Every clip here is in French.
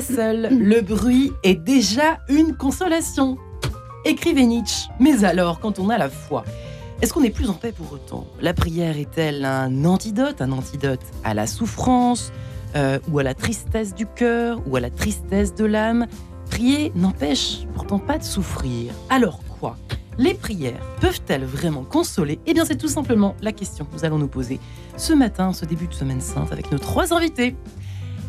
seul, le bruit est déjà une consolation. Écrivait Nietzsche. Mais alors, quand on a la foi, est-ce qu'on est plus en paix pour autant? La prière est-elle un antidote, un antidote à la souffrance, euh, ou à la tristesse du cœur, ou à la tristesse de l'âme? Prier n'empêche pourtant pas de souffrir. Alors quoi? Les prières peuvent-elles vraiment consoler? Eh bien, c'est tout simplement la question que nous allons nous poser ce matin, ce début de semaine sainte, avec nos trois invités.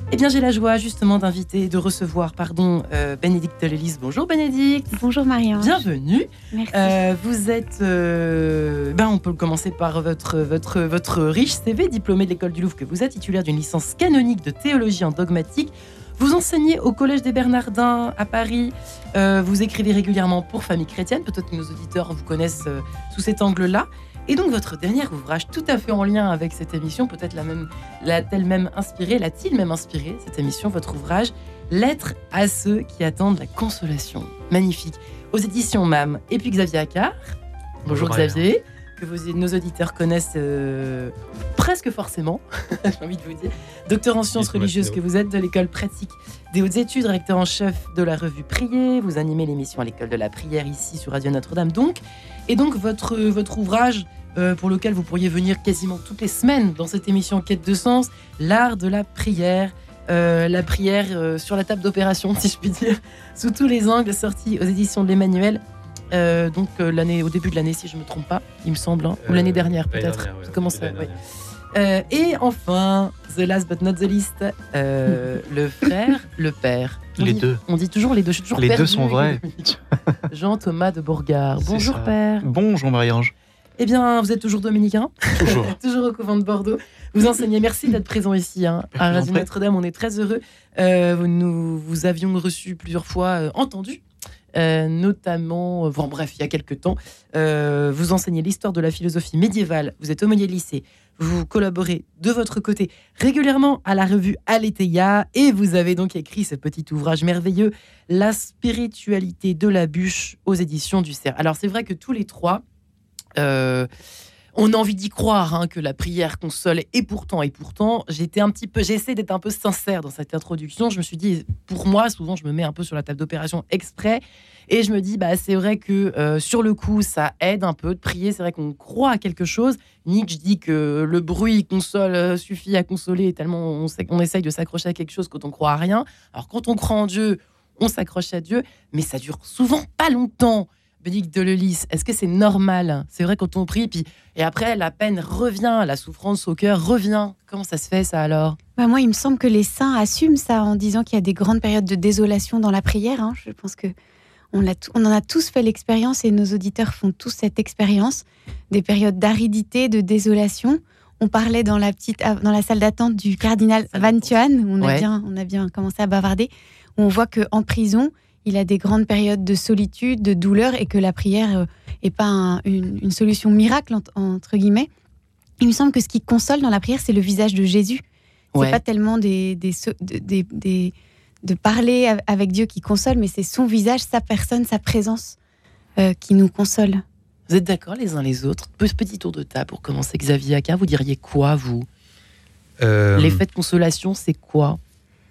Eh bien, j'ai la joie justement d'inviter, de recevoir, pardon, euh, Bénédicte. Bonjour Bénédicte. Bonjour Marianne. Bienvenue. Merci. Euh, vous êtes, euh, ben on peut commencer par votre, votre, votre riche CV, diplômé de l'école du Louvre que vous êtes, titulaire d'une licence canonique de théologie en dogmatique. Vous enseignez au Collège des Bernardins à Paris. Euh, vous écrivez régulièrement pour Famille Chrétienne. Peut-être que nos auditeurs vous connaissent sous cet angle-là. Et donc votre dernier ouvrage, tout à fait en lien avec cette émission, peut-être la même, l'a-t-elle même inspiré, l'a-t-il même inspiré cette émission, votre ouvrage, Lettre à ceux qui attendent la consolation. Magnifique. Aux éditions MAM. Et puis Xavier Accard. Bonjour. Xavier, que vos- nos auditeurs connaissent euh, presque forcément, j'ai envie de vous dire. Docteur en sciences religieuses que vous êtes de l'école pratique des hautes études, rédacteur en chef de la revue Prier. Vous animez l'émission à l'école de la prière ici sur Radio Notre-Dame. Donc, et donc votre, votre ouvrage euh, pour lequel vous pourriez venir quasiment toutes les semaines dans cette émission Quête de sens, l'art de la prière. Euh, la prière sur la table d'opération, si je puis dire, sous tous les angles, sorti aux éditions de l'Emmanuel. Euh, donc euh, l'année, au début de l'année, si je me trompe pas, il me semble, hein. ou Euh, l'année dernière peut-être. ouais, Comment ça l'année ouais. Euh, Et enfin, the last but not the least, euh, le frère, le père. On Les dit- deux. On dit toujours les deux. Je suis toujours Les deux sont vrais. Jean-Thomas de Bourgard. Bonjour ça. père. Bonjour Marie-Ange. Eh bien, vous êtes toujours dominicain Toujours. toujours au couvent de Bordeaux. Vous enseignez. Merci d'être présent ici hein, à Radio. Notre-Dame. On est très heureux. Euh, nous vous avions reçu plusieurs fois, euh, entendu. Euh, notamment, euh, bon, bref, il y a quelques temps, Euh, vous enseignez l'histoire de la philosophie médiévale, vous êtes aumônier lycée, vous collaborez de votre côté régulièrement à la revue Aletheia et vous avez donc écrit ce petit ouvrage merveilleux, La spiritualité de la bûche aux éditions du Cerf. Alors c'est vrai que tous les trois, on a envie d'y croire hein, que la prière console et pourtant et pourtant j'étais un petit peu j'essaie d'être un peu sincère dans cette introduction. Je me suis dit pour moi souvent je me mets un peu sur la table d'opération exprès et je me dis bah c'est vrai que euh, sur le coup ça aide un peu de prier. C'est vrai qu'on croit à quelque chose. Nietzsche dit que le bruit console euh, suffit à consoler tellement on, sait, on essaye de s'accrocher à quelque chose quand on croit à rien. Alors quand on croit en Dieu on s'accroche à Dieu mais ça dure souvent pas longtemps Bénédicte de Lelis, est-ce que c'est normal? C'est vrai quand on prie, puis et après la peine revient, la souffrance au cœur revient. Comment ça se fait ça alors? Bah, moi, il me semble que les saints assument ça en disant qu'il y a des grandes périodes de désolation dans la prière. hein. Je pense que on, en a tous fait l'expérience et nos auditeurs font tous cette expérience. Des périodes d'aridité, de désolation. On parlait dans la petite, dans la salle d'attente du cardinal Van. Thuan, où on a Ouais. bien, on a bien commencé à bavarder. Où on voit que en prison, il a des grandes périodes de solitude, de douleur, et que la prière euh, est pas un- une, une solution miracle ent- entre guillemets. Il me semble que ce qui console dans la prière, c'est le visage de Jésus. C'est Ouais. pas tellement des, des, so- de- des- des- de parler av- avec Dieu qui console, mais c'est son visage, sa personne, sa présence euh, qui nous console. Vous êtes d'accord les uns les autres? Pe- Petit tour de table pour commencer. Xavier Aka, vous diriez quoi vous? Euh, L'effet de consolation, c'est quoi?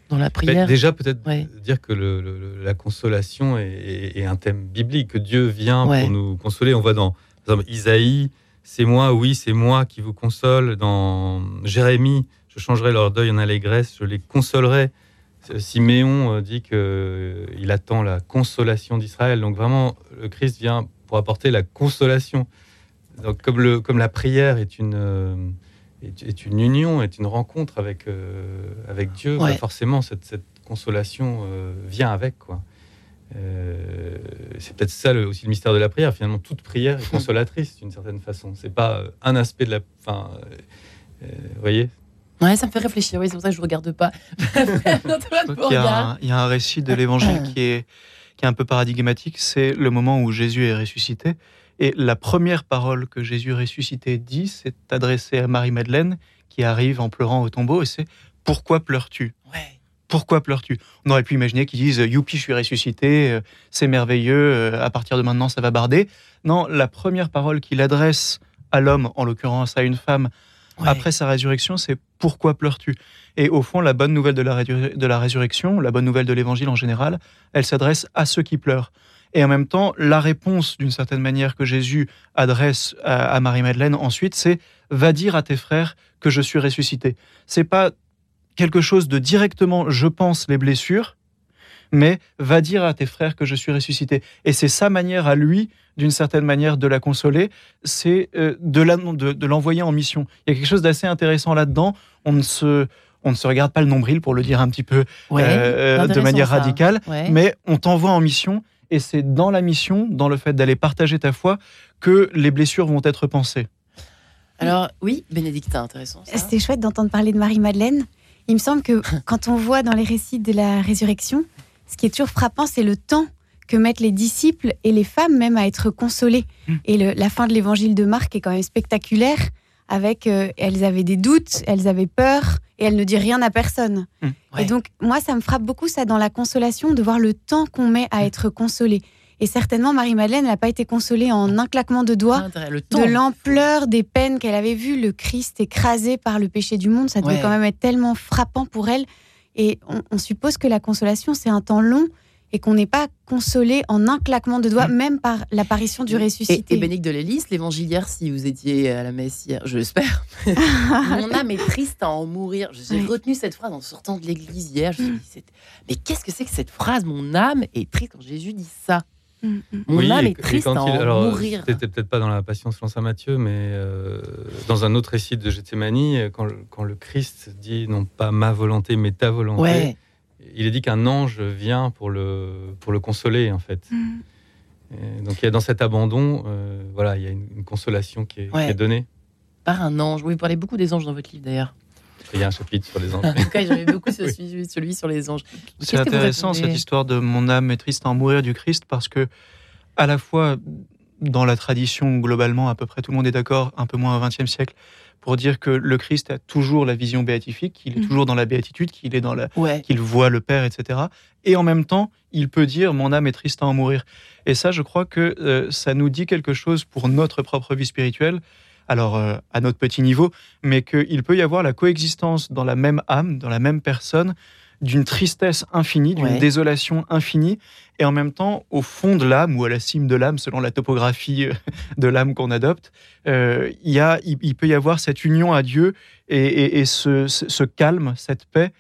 Dans la bah, prière déjà, peut-être Ouais. dire que le- le- le- la consolation est, est- est un thème biblique, que Dieu vient Ouais. pour nous consoler. On voit dans par exemple, Isaïe, c'est moi, oui, c'est moi qui vous console. Dans Jérémie, je changerai leur deuil en allégresse, je les consolerai. Siméon euh, dit qu'il attend la consolation d'Israël. Donc vraiment, le Christ vient pour apporter la consolation. Donc comme, le, comme la prière est une, euh, est, est une union, est une rencontre avec, euh, avec Dieu, Ouais. bah, forcément cette, cette consolation euh, vient avec. quoi. Euh, c'est peut-être ça le- aussi le mystère de la prière. Finalement, toute prière est consolatrice d'une certaine façon. C'est pas un aspect de la. Enfin, euh, euh, vous voyez? Ouais, ça me fait réfléchir. Oui, c'est pour ça que je ne regarde pas. Qu'il y, a Bourgard. un, il y a un récit de l'évangile qui est, qui est un peu paradigmatique. C'est le moment où Jésus est ressuscité. Et la première parole que Jésus ressuscité dit, c'est adressée à Marie-Madeleine, qui arrive en pleurant au tombeau, et c'est Pourquoi pleures-tu? Ouais. Pourquoi pleures-tu? On aurait pu imaginer qu'ils disent Youpi, je suis ressuscité, euh, c'est merveilleux, euh, à partir de maintenant, ça va barder. Non, la première parole qu'il adresse à l'homme, en l'occurrence à une femme, après sa résurrection, c'est pourquoi pleures-tu? Et au fond, la bonne nouvelle de la, résurrection, la bonne nouvelle de l'évangile en général, elle s'adresse à ceux qui pleurent. Et en même temps, la réponse, d'une certaine manière, que Jésus adresse à, Marie-Madeleine ensuite, c'est va dire à tes frères que je suis ressuscité. C'est pas quelque chose de directement je pense les blessures, mais va dire à tes frères que je suis ressuscité. Et c'est sa manière à lui, d'une certaine manière, de la consoler, c'est euh, de l'envoyer en mission. Il y a quelque chose d'assez intéressant là-dedans. On ne se on ne se regarde pas le nombril pour le dire un petit peu euh, de manière radicale, mais on t'envoie en mission et c'est dans la mission, dans le fait d'aller partager ta foi, que les blessures vont être pensées. Alors oui, Bénédictin, intéressant. C'était chouette d'entendre parler de Marie-Madeleine. Il me semble que quand on voit dans les récits de la résurrection, ce qui est toujours frappant, c'est le temps que mettent les disciples et les femmes même à être consolées. Hmm. Et la fin de l'évangile de Marc est quand même spectaculaire, avec euh, elles avaient des doutes, elles avaient peur, et elles ne disent rien à personne. Hmm. Et donc, moi, ça me frappe beaucoup, ça, dans la consolation, de voir le temps qu'on met à hmm. être consolé. Et certainement, Marie-Madeleine n'a pas été consolée en un claquement de doigts de l'ampleur des peines qu'elle avait vues, le Christ écrasé par le péché du monde. Ça devait quand même être tellement frappant pour elle. Et on, suppose que la consolation, c'est un temps long et qu'on n'est pas consolé en un claquement de doigts, mm. même par l'apparition du ressuscité. Et, et Bénédicte de l'Hélice, l'évangilière, si vous étiez à la messe hier, je l'espère, mon âme est triste à en mourir. J'ai retenu cette phrase en sortant de l'église hier. Je me suis dit, mais qu'est-ce que c'est que cette phrase? Mon âme est triste quand Jésus dit ça. Mm, mm. Mon âme est triste à en mourir. C'était peut-être pas dans la Passion selon saint Matthieu, mais euh, dans un autre récit de Gethsemane, quand, quand, le Christ dit non pas ma volonté, mais ta volonté, il est dit qu'un ange vient pour le, pour le consoler, en fait. Mm. donc il y a dans cet abandon, euh, voilà, il y a une, consolation qui est, qui est, donnée. Par un ange. Oui, vous parlez beaucoup des anges dans votre livre d'ailleurs. Il y a un chapitre sur les anges. en tout cas, j'aimais beaucoup celui, celui, sur les anges. C'est intéressant cette histoire de mon âme est triste à en mourir du Christ parce que, à la fois, dans la tradition, globalement, à peu près tout le monde est d'accord, un peu moins au XXe siècle, pour dire que le Christ a toujours la vision béatifique, qu'il est mm. toujours dans la béatitude, qu'il est dans la, qu'il voit le Père, etc. Et en même temps, il peut dire mon âme est triste à en mourir. Et ça, je crois que euh, ça nous dit quelque chose pour notre propre vie spirituelle alors euh, à notre petit niveau, mais qu'il peut y avoir la coexistence dans la même âme, dans la même personne, d'une tristesse infinie, d'une désolation infinie, et en même temps, au fond de l'âme ou à la cime de l'âme, selon la topographie euh, de l'âme qu'on adopte, euh, il, il, peut y avoir cette union à Dieu et, ce, calme, cette paix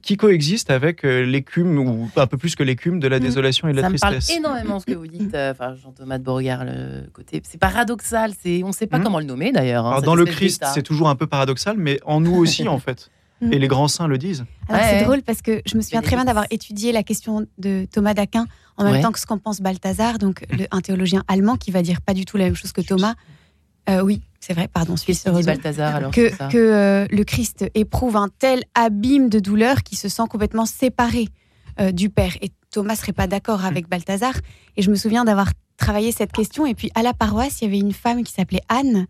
qui coexiste avec euh, l'écume, ou un peu plus que l'écume, de la mm. désolation et de la tristesse. Ça me parle énormément ce que vous dites, euh, enfin, Jean-Thomas de Beauregard, le côté. C'est paradoxal, c'est... on ne sait pas mm. comment le nommer d'ailleurs. Hein, dans le Christ, c'est toujours un peu paradoxal, mais en nous aussi, en fait. Mm. Et les grands saints le disent. c'est drôle parce que je me souviens très bien d'avoir étudié la question de Thomas d'Aquin en même temps que ce qu'en pense Balthazar, donc un théologien allemand qui va dire pas du tout la même chose que Thomas. Oui, c'est vrai, pardon, Suisse Balthazar, alors, que, que euh, le Christ éprouve un tel abîme de douleur qu'il se sent complètement séparé euh, du Père. Et Thomas serait pas d'accord avec Balthazar. Et je me souviens d'avoir travaillé cette question. Et puis à la paroisse, il y avait une femme qui s'appelait Anne,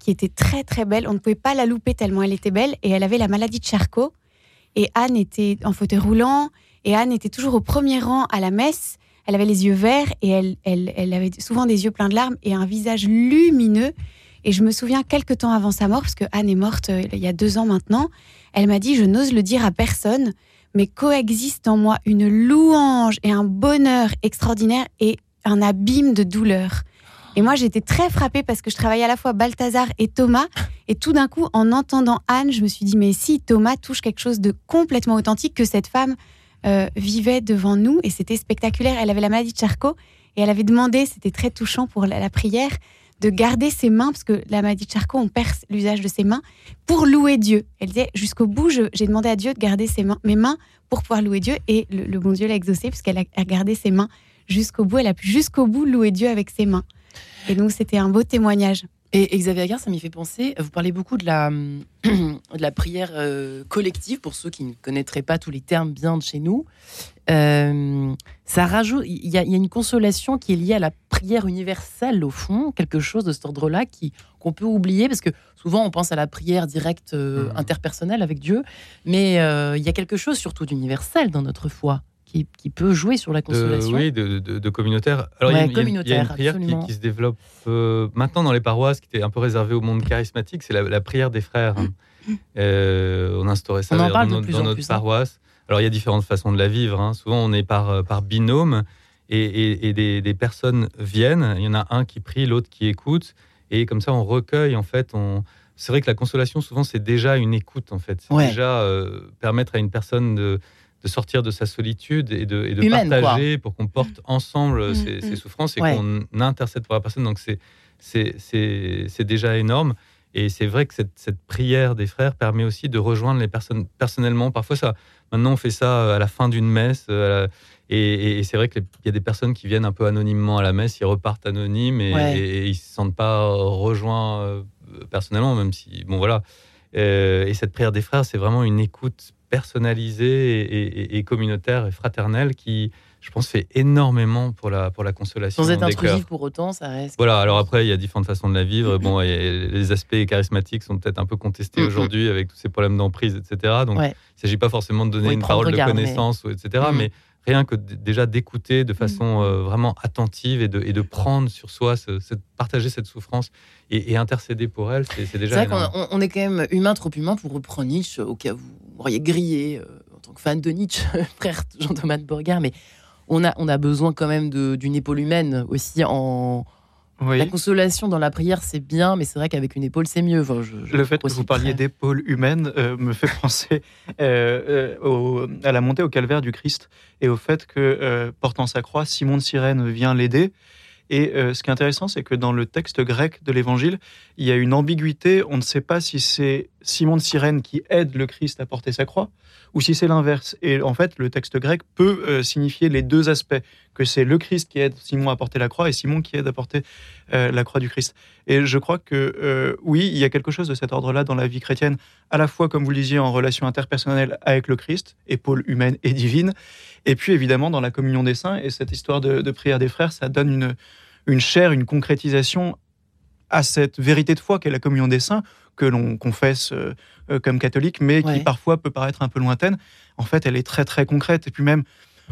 qui était très très belle. On ne pouvait pas la louper tellement elle était belle. Et elle avait la maladie de Charcot. Et Anne était en fauteuil roulant. Et Anne était toujours au premier rang à la messe. Elle avait les yeux verts et elle, elle, elle avait souvent des yeux pleins de larmes et un visage lumineux. Et je me souviens quelques temps avant sa mort, parce que Anne est morte euh, il y a deux ans maintenant, elle m'a dit, je n'ose le dire à personne, mais coexiste en moi une louange et un bonheur extraordinaire et un abîme de douleur. Et moi, j'étais très frappée parce que je travaillais à la fois Balthazar et Thomas. Et tout d'un coup, en entendant Anne, je me suis dit, mais si Thomas touche quelque chose de complètement authentique que cette femme euh, vivait devant nous, et c'était spectaculaire. Elle avait la maladie de Charcot et elle avait demandé, c'était très touchant pour la prière, de garder ses mains, parce que la maladie de Charcot, on perd l'usage de ses mains, pour louer Dieu. Elle disait, jusqu'au bout, j'ai demandé à Dieu de garder ses mains, mes mains pour pouvoir louer Dieu, et le, bon Dieu l'a exaucé, puisqu'elle a gardé ses mains jusqu'au bout, elle a pu jusqu'au bout louer Dieu avec ses mains. Et donc, c'était un beau témoignage. Et, Xavier Agar, ça m'y fait penser, vous parlez beaucoup de la, de la prière euh, collective, pour ceux qui ne connaîtraient pas tous les termes bien de chez nous. Euh, ça rajoute, il y, a une consolation qui est liée à la prière universelle, au fond, quelque chose de cet ordre-là qui qu'on peut oublier, parce que souvent on pense à la prière directe euh, mmh. interpersonnelle avec Dieu, mais il y a quelque chose surtout d'universel dans notre foi qui, qui peut jouer sur la consolation. oui, de, de, de communautaire. Alors, il y a une- il y, a une- il y a une communautaire, prière qui, qui se développe euh, maintenant dans les paroisses, qui était un peu réservée au monde charismatique, c'est la, la prière des frères. Euh, on instaurait ça On en d'ailleurs parle dans, de notre- plus dans en notre plus, hein. paroisse. Alors, il y a différentes façons de la vivre. hein. Souvent, on est par, euh, par binôme et, et- et des, des personnes viennent. Il y en a un qui prie, l'autre qui écoute. Et comme ça, on recueille, en fait. On... C'est vrai que la consolation, souvent, c'est déjà une écoute, en fait. C'est Ouais. déjà euh, permettre à une personne de, de sortir de sa solitude et de, et de Humaine, quoi. partager pour qu'on porte ensemble Mm, ses, ses souffrances et Ouais. qu'on intercède pour la personne. Donc, c'est- déjà énorme. Et c'est vrai que cette, cette prière des frères permet aussi de rejoindre les personnes personnellement. Parfois, ça, maintenant, on fait ça à la fin d'une messe. euh, la- et, et- et c'est vrai qu'il y a des personnes qui viennent un peu anonymement à la messe, ils repartent anonymes et, Ouais. et- ils se sentent pas rejoints euh, personnellement, même si, bon voilà. Euh, et cette prière des frères, c'est vraiment une écoute personnalisée et, et- et communautaire et fraternelle qui, je pense, fait énormément pour la, pour la consolation Sans être intrusif pour autant, ça reste. Voilà, alors après, il y a différentes façons de la vivre. Bon, et les aspects charismatiques sont peut-être un peu contestés aujourd'hui avec tous ces problèmes d'emprise, etc. Donc, Ouais. il ne s'agit pas forcément de donner Oui, une parole de garde, connaissance, etc. Mais rien que déjà d'écouter de façon Mhm. euh, vraiment attentive et de, et de prendre sur soi, ce- partager cette souffrance et, et intercéder pour elle, c'est c'est C'est déjà vrai qu'on on- est quand même humain, trop humain pour reprendre Nietzsche, au cas où vous m'auriez grillé euh, en tant que fan de Nietzsche, frère Jean-Thomas de Bourgard, mais on a, on a besoin quand même d'une épaule humaine aussi. En... Oui. La consolation dans la prière, c'est bien, mais c'est vrai qu'avec une épaule, c'est mieux. Enfin, je- je Le fait que vous parliez d'épaule humaine euh, me fait penser euh, euh, au- à la montée au calvaire du Christ et au fait que, portant sa croix, Simon de Cyrène vient l'aider. Et ce qui est intéressant, c'est que dans le texte grec de l'Évangile, il y a une ambiguïté. On ne sait pas si c'est Simon de Cyrène qui aide le Christ à porter sa croix ou si c'est l'inverse. Et en fait, le texte grec peut euh, signifier les deux aspects, que c'est le Christ qui aide Simon à porter la croix et Simon qui aide à porter euh, la croix du Christ. Et je crois que euh, oui, il y a quelque chose de cet ordre-là dans la vie chrétienne, à la fois, comme vous le disiez, en relation interpersonnelle avec le Christ, épaule humaine et divine, et puis évidemment dans la communion des saints. Et cette histoire de, de prière des frères, ça donne une, une chair, une concrétisation à cette vérité de foi qu'est la communion des saints, que l'on confesse euh, euh, comme catholique, mais Ouais. qui parfois peut paraître un peu lointaine. En fait, elle est très très concrète. Et puis même,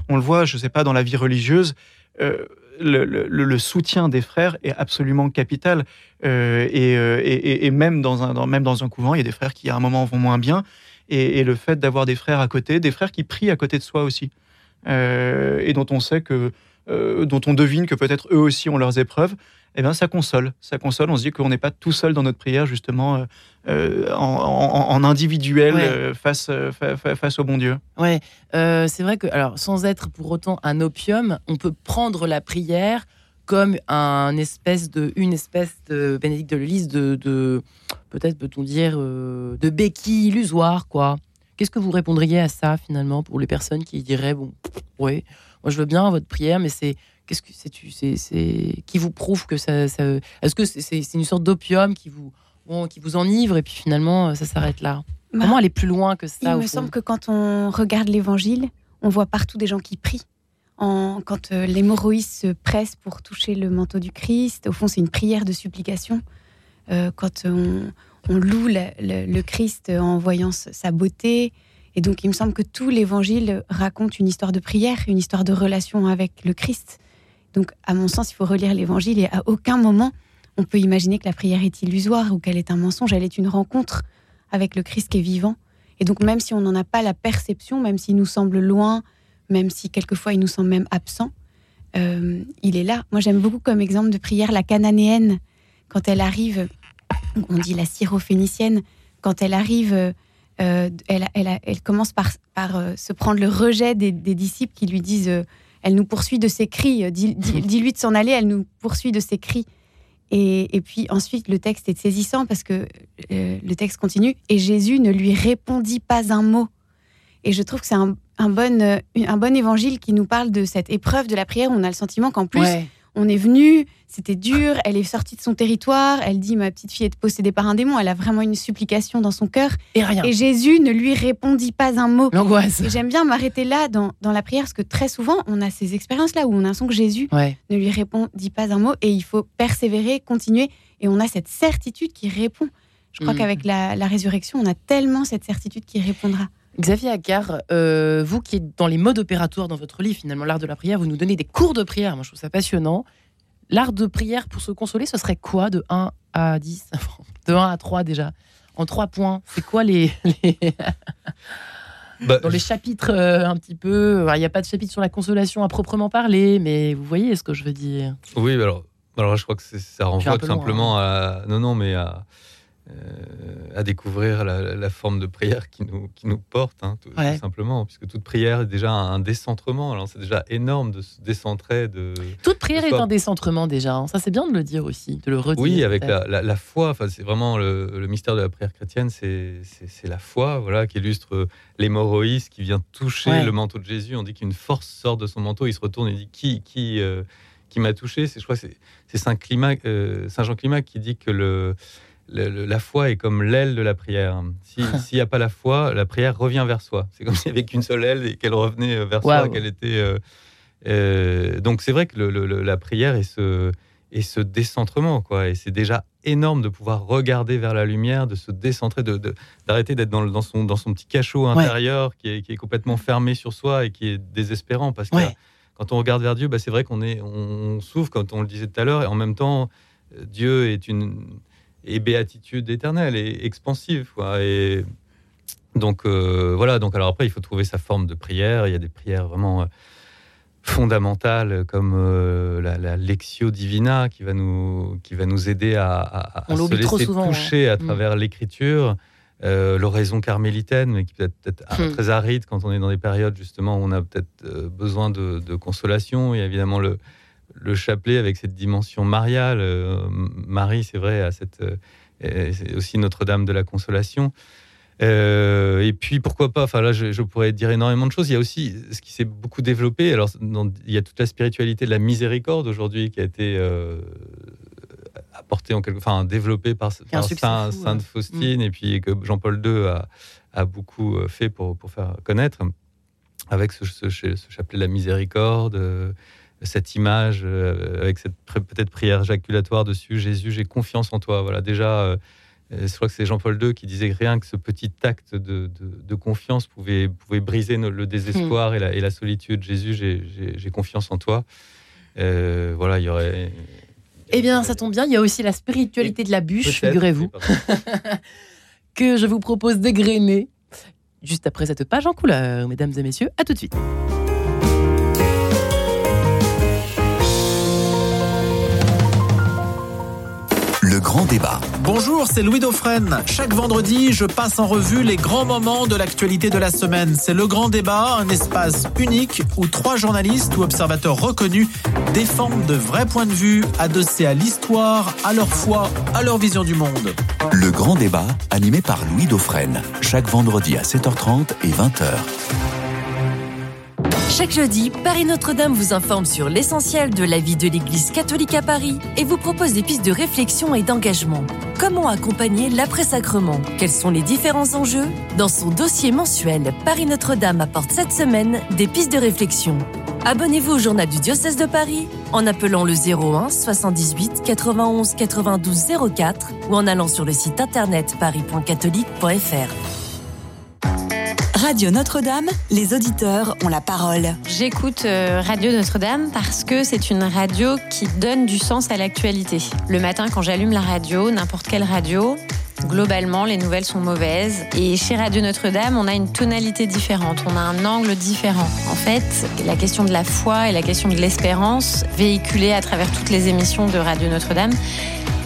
on le voit, je ne sais pas, dans la vie religieuse, euh, le, le- le soutien des frères est absolument capital. Euh, et, et- et- et même, dans un, dans- même dans un couvent, il y a des frères qui à un moment vont moins bien. Et, et le fait d'avoir des frères à côté, des frères qui prient à côté de soi aussi, et dont on sait que, dont on devine que peut-être eux aussi ont leurs épreuves, eh bien, ça console. Ça console. On se dit qu'on n'est pas tout seul dans notre prière, justement, euh, euh, en, en- en individuel Ouais. euh, face, euh, fa- fa- face au bon Dieu. Ouais, c'est vrai que, alors, sans être pour autant un opium, on peut prendre la prière comme un espèce de, une espèce de Bénédicte de l'Église de, de peut-être peut-on dire, de béquille illusoire, quoi. Qu'est-ce que vous répondriez à ça finalement pour les personnes qui diraient bon, oui, moi je veux bien votre prière, mais c'est qu'est-ce que c'est, c'est, qui vous prouve que ça, ça- est-ce que c'est, une sorte d'opium qui vous, bon, qui vous enivre et puis finalement ça s'arrête là? Bah, Comment aller plus loin que ça Il me fond? semble que quand on regarde l'évangile, on voit partout des gens qui prient. En, quand euh, l'hémorroïde se presse pour toucher le manteau du Christ, au fond, c'est une prière de supplication. Euh, quand on, on loue le, le Christ en voyant sa beauté. Et donc, il me semble que tout l'évangile raconte une histoire de prière, une histoire de relation avec le Christ. Donc, à mon sens, il faut relire l'évangile et à aucun moment on peut imaginer que la prière est illusoire ou qu'elle est un mensonge. Elle est une rencontre avec le Christ qui est vivant. Et donc, même si on n'en a pas la perception, même s'il nous semble loin, même si quelquefois il nous semble même absent, euh, il est là. Moi, j'aime beaucoup comme exemple de prière la cananéenne, quand elle arrive, on dit la syrophénicienne, quand elle arrive, euh, euh, elle, commence par, se prendre le rejet des, disciples qui lui disent Elle nous poursuit de ses cris, euh, dis- dis- dis-lui de s'en aller, elle nous poursuit de ses cris. Et, et puis ensuite, le texte est saisissant parce que euh, le texte continue et Jésus ne lui répondit pas un mot. Et je trouve que c'est un, un bon, euh, un bon évangile qui nous parle de cette épreuve de la prière. où On a le sentiment qu'en plus, Ouais. On est venu, c'était dur, elle est sortie de son territoire, elle dit ma petite fille est possédée par un démon, elle a vraiment une supplication dans son cœur. Et rien. Et Jésus ne lui répondit pas un mot. L'angoisse. J'aime bien m'arrêter là dans, dans la prière parce que très souvent, on a ces expériences-là où on a l'impression que Jésus Ouais. ne lui répondit pas un mot et il faut persévérer, continuer. Et on a cette certitude qui répond. Je crois Mm. qu'avec la, la résurrection, on a tellement cette certitude qui répondra. Xavier Accard, euh, vous qui êtes dans les modes opératoires dans votre livre, finalement, l'art de la prière, vous nous donnez des cours de prière. Moi, je trouve ça passionnant. L'art de prière pour se consoler, ce serait quoi de 1 à 10 De 1 à 3 déjà En 3 points. C'est quoi les. les... Bah, dans les chapitres euh, un petit peu. Il n'y a pas de chapitre sur la consolation à proprement parler, mais vous voyez ce que je veux dire. Oui, alors, alors je crois que ça renvoie tout simplement à. Non, non, mais à. Euh, à découvrir la, la forme de prière qui nous, qui nous porte, hein, tout, simplement, puisque toute prière est déjà un décentrement. Alors c'est déjà énorme de se décentrer, de, Toute prière est un décentrement déjà. hein. Ça, c'est bien de le dire aussi, de le redire. Oui, avec la, la- la foi. Enfin, c'est vraiment le, le mystère de la prière chrétienne, c'est la foi, voilà, qui illustre euh, l'hémorroïs qui vient toucher Ouais. le manteau de Jésus. On dit qu'une force sort de son manteau, il se retourne et dit qui qui euh, qui m'a touché? C'est je crois que c'est c'est Saint Climac, euh, Saint Jean Climac qui dit que le, le- le- la foi est comme l'aile de la prière. Si- S'il n'y a pas la foi, la prière revient vers soi. C'est comme s'il n'y avait qu'une seule aile et qu'elle revenait euh, vers soi, qu'elle était. euh, euh, donc c'est vrai que le- la prière est ce, est ce décentrement, quoi. Et c'est déjà énorme de pouvoir regarder vers la lumière, de se décentrer, de, de- d'arrêter d'être dans, son, dans son petit cachot intérieur qui, est, qui est complètement fermé sur soi et qui est désespérant. Parce que Ouais. quand on regarde vers Dieu, bah, c'est vrai qu'on est, on souffre, comme on le disait tout à l'heure, et en même temps, Dieu est une est béatitude éternelle et expansive. Quoi. Et donc euh, voilà. Donc alors après, il faut trouver sa forme de prière. Il y a des prières vraiment euh, fondamentales comme euh, la, la lectio divina qui va nous qui va nous aider à, à- se laisser souvent, toucher à Mm. travers l'écriture. Euh, l'oraison carmélitaine, mais qui peut être peut-être Hmm. très aride quand on est dans des périodes justement où on a peut-être besoin de, de consolation. Il y a évidemment le, le chapelet avec cette dimension mariale. Euh, Marie, c'est vrai, a cette, euh, c'est aussi Notre-Dame de la Consolation. Euh, et puis pourquoi pas Enfin là, je, je pourrais dire énormément de choses. Il y a aussi ce qui s'est beaucoup développé. Alors, dans- il y a toute la spiritualité de la miséricorde aujourd'hui qui a été euh, apportée en quelque, enfin développée par, Saint- fou, Sainte. Faustine et puis que Jean-Paul II a, a beaucoup fait pour, pour faire connaître avec ce, ce- ce chapelet de la miséricorde. Cette image euh, avec cette peut-être prière jaculatoire dessus, Jésus, j'ai confiance en toi. Voilà, déjà, euh, euh, je crois que c'est Jean-Paul II qui disait que rien que ce petit acte de, de- de confiance pouvait, pouvait briser le désespoir et, la, et la solitude. Jésus, j'ai- confiance en toi. Euh, voilà, il y aurait. Eh bien, ça tombe bien, il y a aussi la spiritualité de la bûche, figurez-vous, que je vous propose d'égrener juste après cette page en couleur, mesdames et messieurs. À tout de suite. Le grand débat. Bonjour, c'est Louis Dauphren. Chaque vendredi, je passe en revue les grands moments de l'actualité de la semaine. C'est le grand débat, un espace unique où trois journalistes ou observateurs reconnus défendent de vrais points de vue adossés à l'histoire, à leur foi, à leur vision du monde. Le grand débat animé par Louis Dauphren. Chaque vendredi à 7h30 et 20h. Chaque jeudi, Paris Notre-Dame vous informe sur l'essentiel de la vie de l'Église catholique à Paris et vous propose des pistes de réflexion et d'engagement. Comment accompagner l'après-sacrement? Quels sont les différents enjeux? Dans son dossier mensuel, Paris Notre-Dame apporte cette semaine des pistes de réflexion. Abonnez-vous au journal du diocèse de Paris en appelant le 01 78 91 92 04 ou en allant sur le site internet paris.catholique.fr. Radio Notre-Dame, les auditeurs ont la parole. J'écoute euh, Radio Notre-Dame parce que c'est une radio qui donne du sens à l'actualité. Le matin, quand j'allume la radio, n'importe quelle radio, globalement, les nouvelles sont mauvaises. Et chez Radio Notre-Dame, on a une tonalité différente, on a un angle différent. En fait, la question de la foi et la question de l'espérance, véhiculée à travers toutes les émissions de Radio Notre-Dame,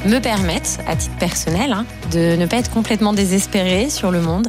me permettent, à titre personnel, hein, de ne pas être complètement désespérée sur le monde.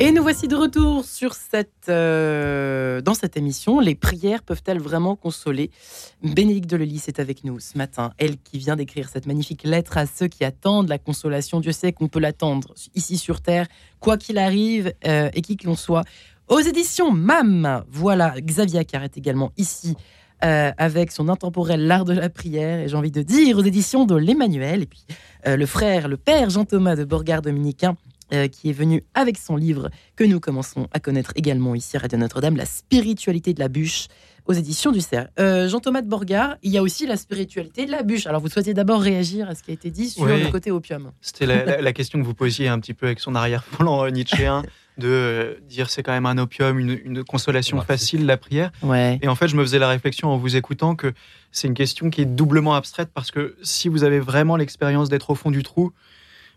Et nous voici de retour sur cette, euh, dans cette émission. Les prières peuvent-elles vraiment consoler? Bénédicte de est avec nous ce matin. Elle qui vient d'écrire cette magnifique lettre à ceux qui attendent la consolation. Dieu sait qu'on peut l'attendre ici sur Terre, quoi qu'il arrive euh, et qui que soit. Aux éditions MAM, voilà, Xavier Carr est également ici euh, avec son intemporel L'art de la prière. Et j'ai envie de dire aux éditions de l'Emmanuel. Et puis le frère, le père Jean-Thomas de Borgard Dominicain euh, qui est venu avec son livre que nous commençons à connaître également ici à Radio Notre-Dame, La spiritualité de la bûche aux éditions du CERF. Euh, Jean-Thomas de Borgard, il y a aussi la spiritualité de la bûche. Alors vous souhaitiez d'abord réagir à ce qui a été dit sur Oui. le côté opium. C'était la, la- la question que vous posiez un petit peu avec son arrière-plan euh, nietzschéen, de euh, dire c'est quand même un opium, une, une consolation Merci. facile, la prière. Ouais. Et en fait, je me faisais la réflexion en vous écoutant que c'est une question qui est doublement abstraite parce que si vous avez vraiment l'expérience d'être au fond du trou,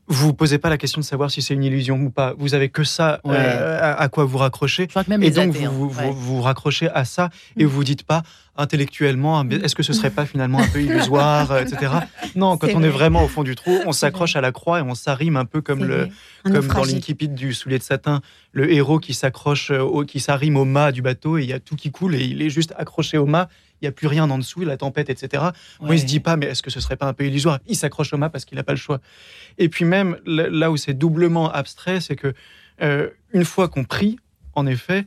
vous vous posez pas la question de savoir si c'est une illusion ou pas. Vous avez que ça euh, à, à quoi vous raccrochez. Même Et donc, athées, vous, hein. vous, Ouais. vous, vous raccrochez à ça et vous vous dites pas intellectuellement, est-ce que ce serait pas finalement un peu illusoire, euh, etc. Non, quand on est vrai. vraiment au fond du trou, on s'accroche à la croix et on s'arrime un peu comme le, comme dans l'incipit du soulier de satin, le héros qui s'accroche, euh, au, qui s'arrime au mât du bateau et il y a tout qui coule et il est juste accroché au mât. N'y a plus rien en dessous, la tempête, etc. Moi, il se dit pas, mais est-ce que ce serait pas un peu illusoire? Il s'accroche au mât parce qu'il n'a pas le choix. Et puis même là où c'est doublement abstrait, c'est que euh, une fois qu'on prie, en effet,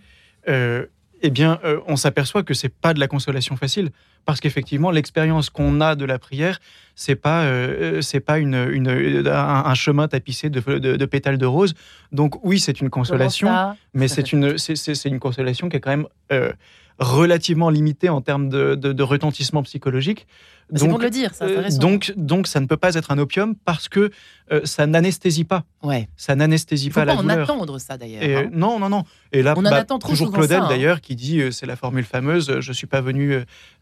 euh, eh bien, euh, on s'aperçoit que c'est pas de la consolation facile, parce qu'effectivement, l'expérience qu'on a de la prière, c'est pas, euh, c'est pas une, une- un, un chemin tapissé de, de- de pétales de rose. Donc oui, c'est une consolation, mais c'est une, c'est- une consolation qui est quand même euh, relativement limitée en termes de, de- de retentissement psychologique. C'est le dire, ça. euh, raison. donc, donc, ça ne peut pas être un opium parce que euh, ça n'anesthésie pas. ouais. Ça n'anesthésie Il faut pas pas la en douleur. attendre ça d'ailleurs. Et, euh, hein. non, non, non. Et là, On en bah, attend trop toujours Claudel ça, hein. d'ailleurs qui dit, euh, c'est la formule fameuse, euh, je suis pas venu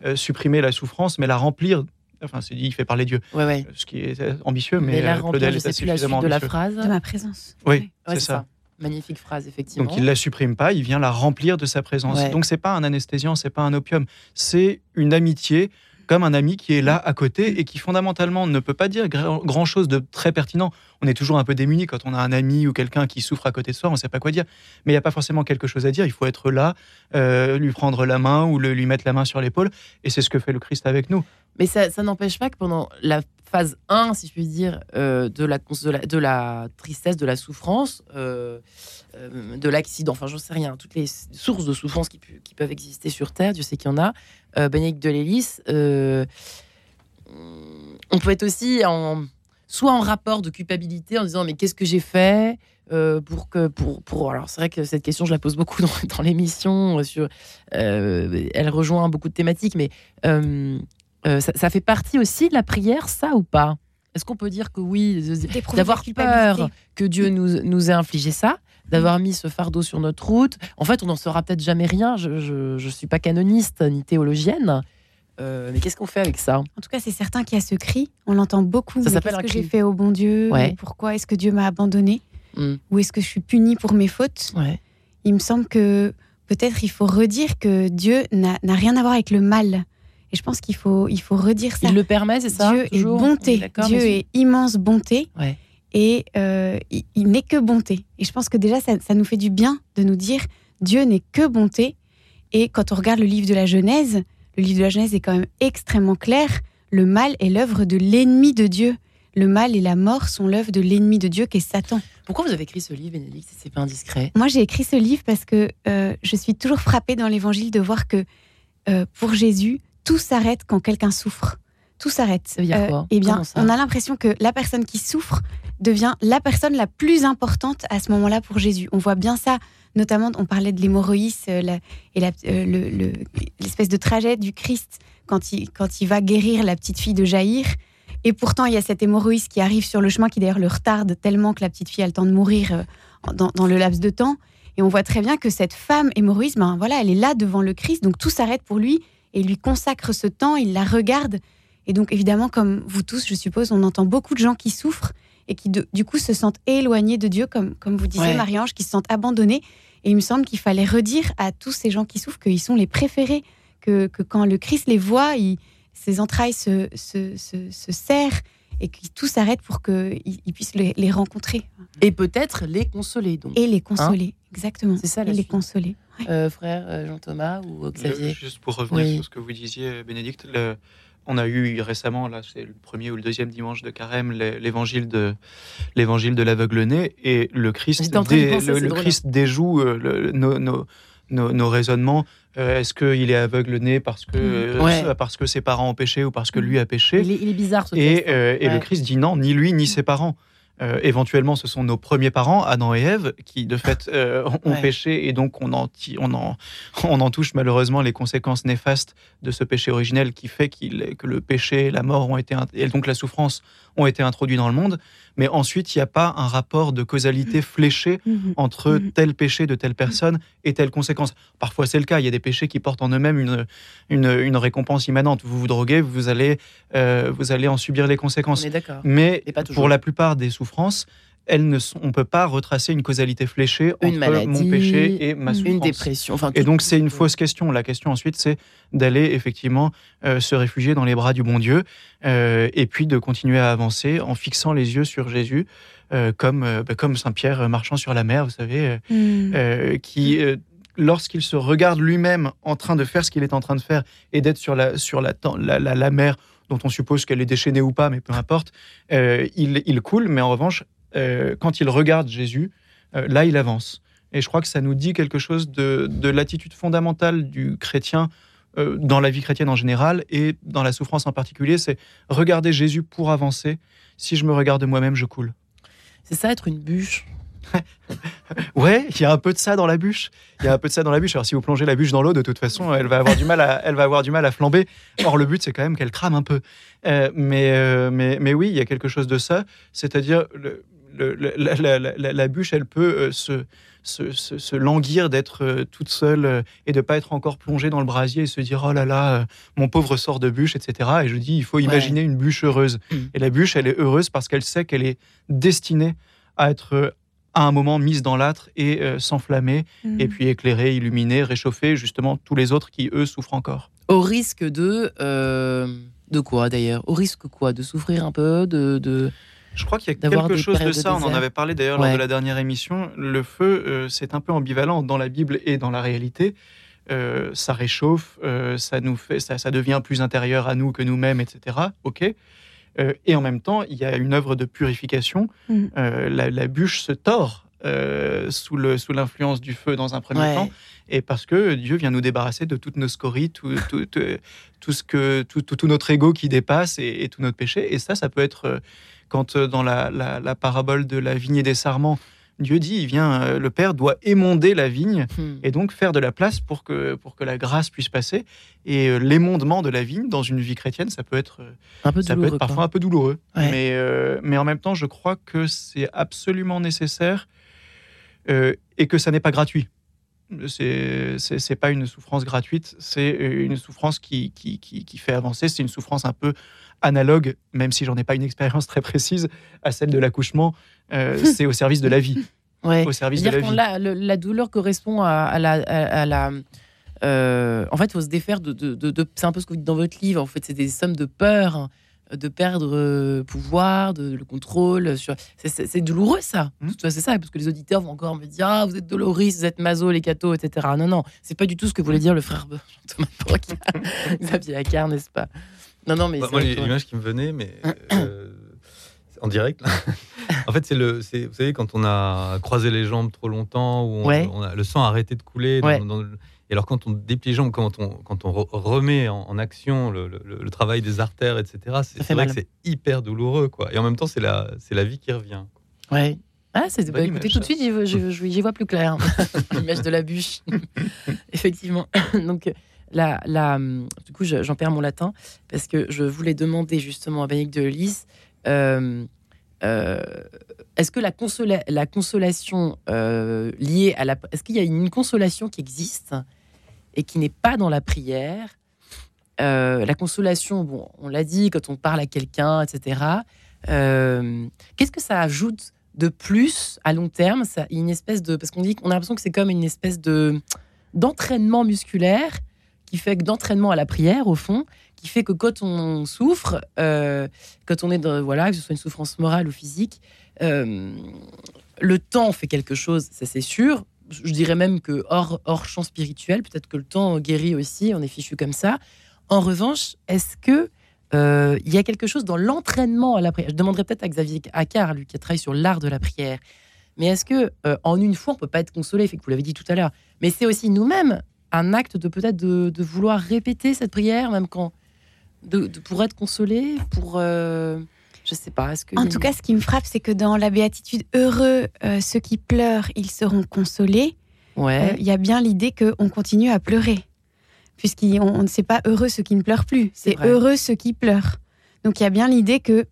euh, supprimer la souffrance, mais la remplir. Enfin, c'est dit, il fait parler Dieu, Ouais, ouais. ce qui est ambitieux, Mais, mais, la euh, Claudel je est sais assez plus la suite suffisamment de la ambitieux. phrase. De ma présence. Oui, Ouais, c'est c'est ça. ça. Magnifique phrase, effectivement. Donc il la supprime pas, il vient la remplir de sa présence. Ouais. Donc c'est pas un anesthésiant, c'est pas un opium, c'est une amitié comme un ami qui est là à côté et qui fondamentalement ne peut pas dire grand chose de très pertinent. On est toujours un peu démuni quand on a un ami ou quelqu'un qui souffre à côté de soi, on ne sait pas quoi dire. Mais il n'y a pas forcément quelque chose à dire. Il faut être là, euh, lui prendre la main ou le- lui mettre la main sur l'épaule. Et c'est ce que fait le Christ avec nous. Mais ça, ça n'empêche pas que pendant la phase 1, si je puis dire, euh, de, la, de, la, de la tristesse, de la souffrance, euh, euh, de l'accident, enfin j'en sais rien, toutes les sources de souffrance qui, peuvent exister sur Terre, Dieu sait qu'il y en a, Bénédicte de Lélis, euh, on peut être aussi en, soit en rapport de culpabilité en disant mais qu'est-ce que j'ai fait pour que pour pour alors c'est vrai que cette question je la pose beaucoup dans, l'émission sur elle rejoint beaucoup de thématiques mais euh, euh, ça, ça fait partie aussi de la prière, ça ou pas? Est-ce qu'on peut dire que oui, d'avoir peur que Dieu nous, nous ait infligé ça, d'avoir mis ce fardeau sur notre route? En fait, on n'en saura peut-être jamais rien. Je ne suis pas canoniste ni théologienne. Euh, mais qu'est-ce qu'on fait avec ça? En tout cas, c'est certain qu'il y a ce cri. On l'entend beaucoup. Ça s'appelle Qu'est-ce que j'ai fait au bon Dieu? Ouais. Pourquoi est-ce que Dieu m'a abandonné? Mm. Ou est-ce que je suis puni pour mes fautes? Ouais. Il me semble que peut-être il faut redire que Dieu n'a rien à voir avec le mal. Et je pense qu'il faut, il faut redire ça. Il le permet, c'est ça? Dieu est toujours? bonté. Dieu est immense bonté. Ouais. Et euh, il, il n'est que bonté. Et je pense que déjà, ça, ça nous fait du bien de nous dire Dieu n'est que bonté. Et quand on regarde le livre de la Genèse, le livre de la Genèse est quand même extrêmement clair. Le mal est l'œuvre de l'ennemi de Dieu. Le mal et la mort sont l'œuvre de l'ennemi de Dieu qui est Satan. Pourquoi vous avez écrit ce livre, Bénédicte si C'est pas indiscret? Moi, j'ai écrit ce livre parce que euh, je suis toujours frappée dans l'évangile de voir que euh, pour Jésus, tout s'arrête quand quelqu'un souffre. Tout s'arrête. Quoi Eh bien, on a l'impression que la personne qui souffre devient la personne la plus importante à ce moment-là pour Jésus. On voit bien ça, notamment, on parlait de l'hémorroïs euh, et euh, le- le- l'espèce de trajet du Christ quand il, quand il va guérir la petite fille de Jaïr. Et pourtant, il y a cette hémorroïs qui arrive sur le chemin, qui d'ailleurs le retarde tellement que la petite fille a le temps de mourir euh, dans, dans le laps de temps. Et on voit très bien que cette femme hémorroïs, ben voilà, elle est là devant le Christ, donc tout s'arrête pour lui et il lui consacre ce temps, il la regarde. Et donc évidemment, comme vous tous, je suppose, on entend beaucoup de gens qui souffrent et qui de- du coup se sentent éloignés de Dieu, comme, comme vous disiez, Ouais. Marie-Ange, qui se sentent abandonnés. Et il me semble qu'il fallait redire à tous ces gens qui souffrent qu'ils sont les préférés, que, que quand le Christ les voit, il- ses entrailles se, se, se, se serrent et que tout s'arrête pour qu'ils ils puissent les, les rencontrer Et peut-être les consoler, donc. et les consoler. Exactement. Hein C'est ça, la Et les consoler. Euh, frère euh, Jean-Thomas ou euh, Xavier Juste pour revenir Oui. sur ce que vous disiez, Bénédicte, le- on a eu récemment, là, c'est le premier ou le deuxième dimanche de carême, l'é- l'évangile de l'évangile de l'aveugle-né, et le Christ, dé- penser, le, drôle, hein. Christ déjoue le- nos, nos- nos- nos raisonnements. Euh, Est-ce qu'il est aveugle-né parce que euh. Ouais. parce que ses parents ont péché ou parce que lui a péché il est, il est bizarre ce Et, texte, hein. euh, et Ouais. le Christ dit non, ni lui ni ses parents. Euh, éventuellement, ce sont nos premiers parents, Adam et Ève, qui de fait euh, ont Ouais. péché et donc on en, ti- on, en, on en touche malheureusement les conséquences néfastes de ce péché originel qui fait que le péché, la mort ont été, et donc la souffrance ont été introduits dans le monde. Mais ensuite, il n'y a pas un rapport de causalité fléché Mhm. entre Mhm. tel péché de telle personne et telle conséquence. Parfois, c'est le cas. Il y a des péchés qui portent en eux-mêmes une, une, une récompense immanente. Vous vous droguez, vous allez, euh, vous allez en subir les On conséquences. Mais pas pour la plupart des souffrances, elles ne sont, on ne peut pas retracer une causalité fléchée Une entre maladie, mon péché et ma une souffrance. Une dépression. Enfin, Et donc c'est une fausse question. La question ensuite, c'est d'aller effectivement euh, se réfugier dans les bras du bon Dieu euh, et puis de continuer à avancer en fixant les yeux sur Jésus, euh, comme, euh, bah, comme Saint Pierre euh, marchant sur la mer, vous savez, euh, qui, euh, lorsqu'il se regarde lui-même en train de faire ce qu'il est en train de faire et d'être sur la, sur la, la, la- la mer, dont on suppose qu'elle est déchaînée ou pas, mais peu importe, euh, il, il coule, mais en revanche, euh, quand il regarde Jésus, euh, là, il avance. Et je crois que ça nous dit quelque chose de, de l'attitude fondamentale du chrétien euh, dans la vie chrétienne en général et dans la souffrance en particulier, c'est regarder Jésus pour avancer. Si je me regarde moi-même, je coule. C'est ça, être une bûche. Ouais, il y a un peu de ça dans la bûche. Il y a un peu de ça dans la bûche. Alors si vous plongez la bûche dans l'eau, de toute façon, elle va avoir du mal à, elle va avoir du mal à flamber. Or le but, c'est quand même qu'elle crame un peu. Euh, mais, euh, mais, mais oui, il y a quelque chose de ça. C'est-à-dire le- la, la- la- la- la bûche, elle peut euh, se, se, se- se languir d'être euh, toute seule euh, et de pas être encore plongée dans le brasier et se dire oh là là, mon pauvre sort de bûche, etc. Et je dis, il faut imaginer une bûche heureuse. Mm. Et la bûche, elle est heureuse parce qu'elle sait qu'elle est destinée à être à un moment mise dans l'âtre et euh, s'enflammer, Mhm. et puis éclairer, illuminer, réchauffer justement tous les autres qui, eux, souffrent encore. Au risque de. euh, de quoi d'ailleurs? Au risque quoi? De souffrir un peu? De, de... Je crois qu'il y a quelque chose de ça, on en avait parlé d'ailleurs lors de la dernière émission. Le feu, euh, c'est un peu ambivalent dans la Bible et dans la réalité. Euh, ça réchauffe, euh, ça nous fait, ça, ça devient plus intérieur à nous que nous-mêmes, etc. Ok. Et en même temps, il y a une œuvre de purification. Euh, la, la bûche se tord sous le sous l'influence du feu dans un premier Ouais. temps, et parce que Dieu vient nous débarrasser de toutes nos scories, tout, tout, tout, tout ce que tout, notre ego qui dépasse et, et tout notre péché. Et ça, ça peut être quand euh, dans la, la- la parabole de la vigne et des sarments, Dieu dit, il vient, euh, le Père doit émonder la vigne Hmm. et donc faire de la place pour que, pour que la grâce puisse passer. Et euh, l'émondement de la vigne dans une vie chrétienne, ça peut être, Un peu ça peut être parfois quoi. un peu douloureux. Ouais. Mais, euh, mais en même temps, je crois que c'est absolument nécessaire euh, et que ça n'est pas gratuit. C'est pas une souffrance gratuite, c'est une souffrance qui, qui, qui, qui fait avancer. C'est une souffrance un peu analogue, même si j'en ai pas une expérience très précise, à celle de l'accouchement. Euh, c'est au service de la vie. Ouais. Au service de la vie. la, le- la douleur correspond à, à la. à- à la euh, en fait, il faut se défaire de. de- de- de- c'est un peu ce que vous dites dans votre livre. En fait, c'est des sommes de peur, de perdre euh, pouvoir, de, le contrôle. Sur... C'est, douloureux, ça. Ça, c'est ça. Parce que les auditeurs vont encore me dire Ah, vous êtes doloris, vous êtes maso, les cathos, etc. Non, non, c'est pas du tout ce que voulait dire le frère Thomas Xavier Accard, n'est-ce pas? Non, non, mais. Bah, moi, l'image qui me venait, mais euh, en direct. là. en fait, c'est le, c'est, vous savez, quand on a croisé les jambes trop longtemps, où on, Ouais. on a, le sang a arrêté de couler. dans- Ouais. dans le- et alors, quand on déplie les jambes, quand on, quand on re- remet en, en action le, le- le travail des artères, etc., c'est, vrai mal. que c'est hyper douloureux, quoi. Et en même temps, c'est la, c'est la vie qui revient. Ouais. Ah, c'est, bah, écoutez, tout de suite, j'y vois, vois plus clair. L'image de la bûche. Effectivement. Donc, la, du coup, je- j'en perds mon latin parce que je voulais demander justement à Bénédicte de Lys euh, euh, est-ce que la, consola- la consolation euh, liée à la. Est-ce qu'il y a une consolation qui existe et qui n'est pas dans la prière? La consolation, bon, on l'a dit, quand on parle à quelqu'un, etc. Qu'est-ce que ça ajoute de plus à long terme? Une espèce de parce qu'on dit qu'on a l'impression que c'est comme une espèce de d'entraînement musculaire qui fait que d'entraînement à la prière au fond qui fait que quand on souffre euh, quand on est voilà que ce soit une souffrance morale ou physique euh, le temps fait quelque chose ça c'est sûr je dirais même que hors hors champ spirituel peut-être que le temps guérit aussi on est fichu comme ça en revanche est-ce que euh, il y a quelque chose dans l'entraînement à la prière? Je demanderais peut-être à Xavier Accard, lui qui a travaillé sur l'art de la prière. Mais est-ce que en une fois on peut pas être consolé, fait que vous l'avez dit tout à l'heure. Mais c'est aussi nous-mêmes un acte de peut-être de, de vouloir répéter cette prière, même quand de, de- pour être consolé, pour. euh, Je sais pas. Est-ce que En tout cas, ce qui me frappe, c'est que dans la béatitude heureux, euh, ceux qui pleurent, ils seront consolés. Euh, ouais. Il y a bien l'idée qu'on continue à pleurer. Puisqu'on on ne sait pas heureux ceux qui ne pleurent plus, C'est heureux ceux qui pleurent. Donc il y a bien l'idée que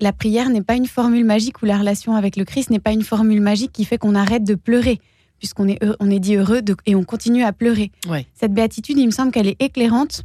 la prière n'est pas une formule magique ou la relation avec le Christ n'est pas une formule magique qui fait qu'on arrête de pleurer, puisqu'on est, heureux- on est dit heureux de- et on continue à pleurer. Ouais. Cette béatitude, il me semble qu'elle est éclairante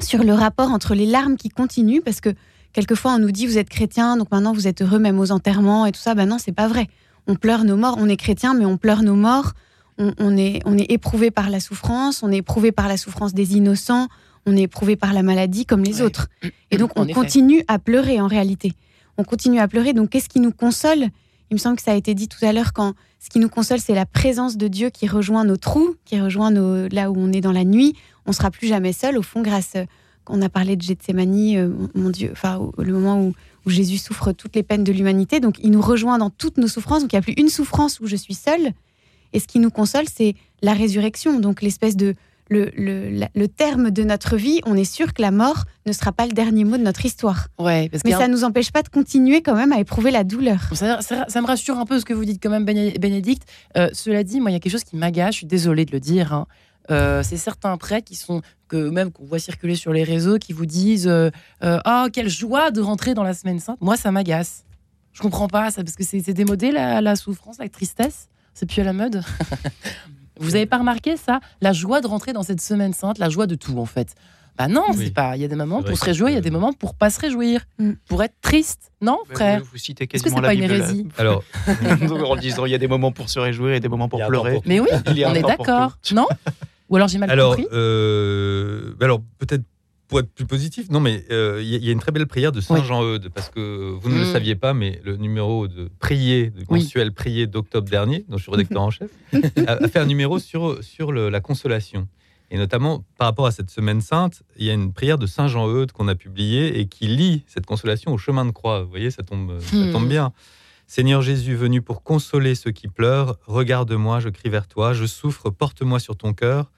sur le rapport entre les larmes qui continuent, parce que quelquefois on nous dit vous êtes chrétien, donc maintenant vous êtes heureux même aux enterrements et tout ça. Ben non, c'est pas vrai. On pleure nos morts, on est chrétien, mais on pleure nos morts. On, on est, on est éprouvé par la souffrance, on est éprouvé par la souffrance des innocents, on est éprouvé par la maladie comme les Ouais. autres. Et donc on continue à pleurer en réalité. On continue à pleurer. Donc qu'est-ce qui nous console? Il me semble que ça a été dit tout à l'heure quand ce qui nous console, c'est la présence de Dieu qui rejoint nos trous, qui rejoint nos, là où on est dans la nuit. On sera plus jamais seul. Au fond, grâce, euh, on a parlé de Gethsemane, euh, mon Dieu, enfin le moment où, où Jésus souffre toutes les peines de l'humanité, donc il nous rejoint dans toutes nos souffrances. Donc il n'y a plus une souffrance où je suis seule. Et ce qui nous console, c'est la résurrection. Donc l'espèce de le, le- la- le terme de notre vie, on est sûr que la mort ne sera pas le dernier mot de notre histoire. Ouais, parce Mais ça un- ne nous empêche pas de continuer quand même à éprouver la douleur. Ça, ça- ça me rassure un peu ce que vous dites quand même, Béné- Bénédicte. Euh, cela dit, moi, il y a quelque chose qui m'agace, je suis désolée de le dire. hein. Euh, c'est certains prêtres qui sont, que même qu'on voit circuler sur les réseaux, qui vous disent euh, euh, Ah, quelle joie de rentrer dans la semaine sainte. Moi, ça m'agace. Je comprends pas ça, parce que c'est c'est démodé la, la souffrance, la tristesse. C'est plus à la mode. vous avez pas remarqué ça? La joie de rentrer dans cette semaine sainte, la joie de tout, en fait. Bah non, Oui. c'est pas. Il y a des moments pour se que réjouir, il y a des moments pour pas se réjouir, Mm. pour être triste, non, Vous- frère? Vous, citez Est-ce que quasiment c'est la pas une Bible. là. hérésie? Alors, en disant il y a des moments pour se réjouir et des moments pour Il y a un pleurer. pour Mais oui, Il y a on est d'accord, non? Ou alors j'ai mal alors, compris? euh, alors peut-être pour être plus positif, non, mais euh, il y, a- il y a une très belle prière de Saint Oui. Jean Eudes, parce que vous ne le Mm. saviez pas, mais le numéro de prier, de Oui. mensuel prier d'octobre dernier, dont je suis rédacteur en chef, a, fait un numéro sur, sur le- la consolation. Et notamment, par rapport à cette semaine sainte, il y a une prière de Saint Jean Eudes qu'on a publiée et qui lie cette consolation au chemin de croix. Vous voyez, ça tombe, ça Hmm. tombe bien. Seigneur Jésus, venu pour consoler ceux qui pleurent, regarde-moi, je crie vers toi, je souffre, porte-moi sur ton cœur.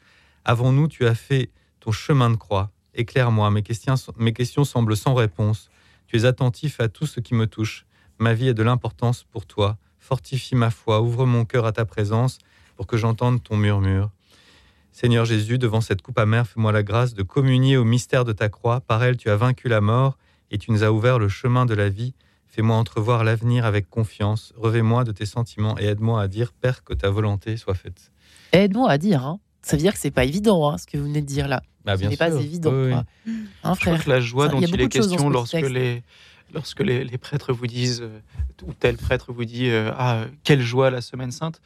Avant nous, tu as fait ton chemin de croix. Éclaire-moi, mes questions, semblent sans réponse. Tu es attentif à tout ce qui me touche. Ma vie a de l'importance pour toi. Fortifie ma foi, ouvre mon cœur à ta présence pour que j'entende ton murmure. Seigneur Jésus, devant cette coupe amère, fais-moi la grâce de communier au mystère de ta croix. Par elle, tu as vaincu la mort et tu nous as ouvert le chemin de la vie. Fais-moi entrevoir l'avenir avec confiance. Revais-moi de tes sentiments et aide-moi à dire, Père, que ta volonté soit faite. Aide-moi à dire. Hein. Ça veut dire que c'est pas évident, hein, ce que vous venez de dire là. Bah, Ce n'est pas évident. Oui, oui. quoi. Hein, Je crois frère que la joie Ça, dont il est question lorsque les lorsque les, les prêtres vous disent euh, ou tel prêtre vous dit euh, ah quelle joie la semaine sainte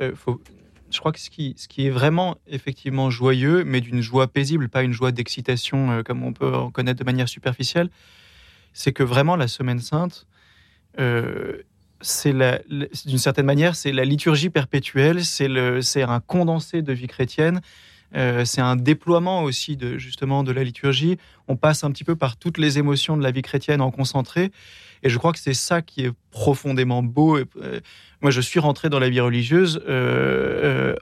euh, faut je crois que ce qui, ce qui est vraiment effectivement joyeux, mais d'une joie paisible, pas une joie d'excitation comme on peut en connaître de manière superficielle, c'est que vraiment la Semaine Sainte, c'est d'une certaine manière, c'est la liturgie perpétuelle, c'est un condensé de vie chrétienne, euh, c'est un déploiement aussi de justement de la liturgie. On passe un petit peu par toutes les émotions de la vie chrétienne en concentré, et je crois que c'est ça qui est profondément beau. Euh, moi, je suis rentré dans la vie religieuse euh,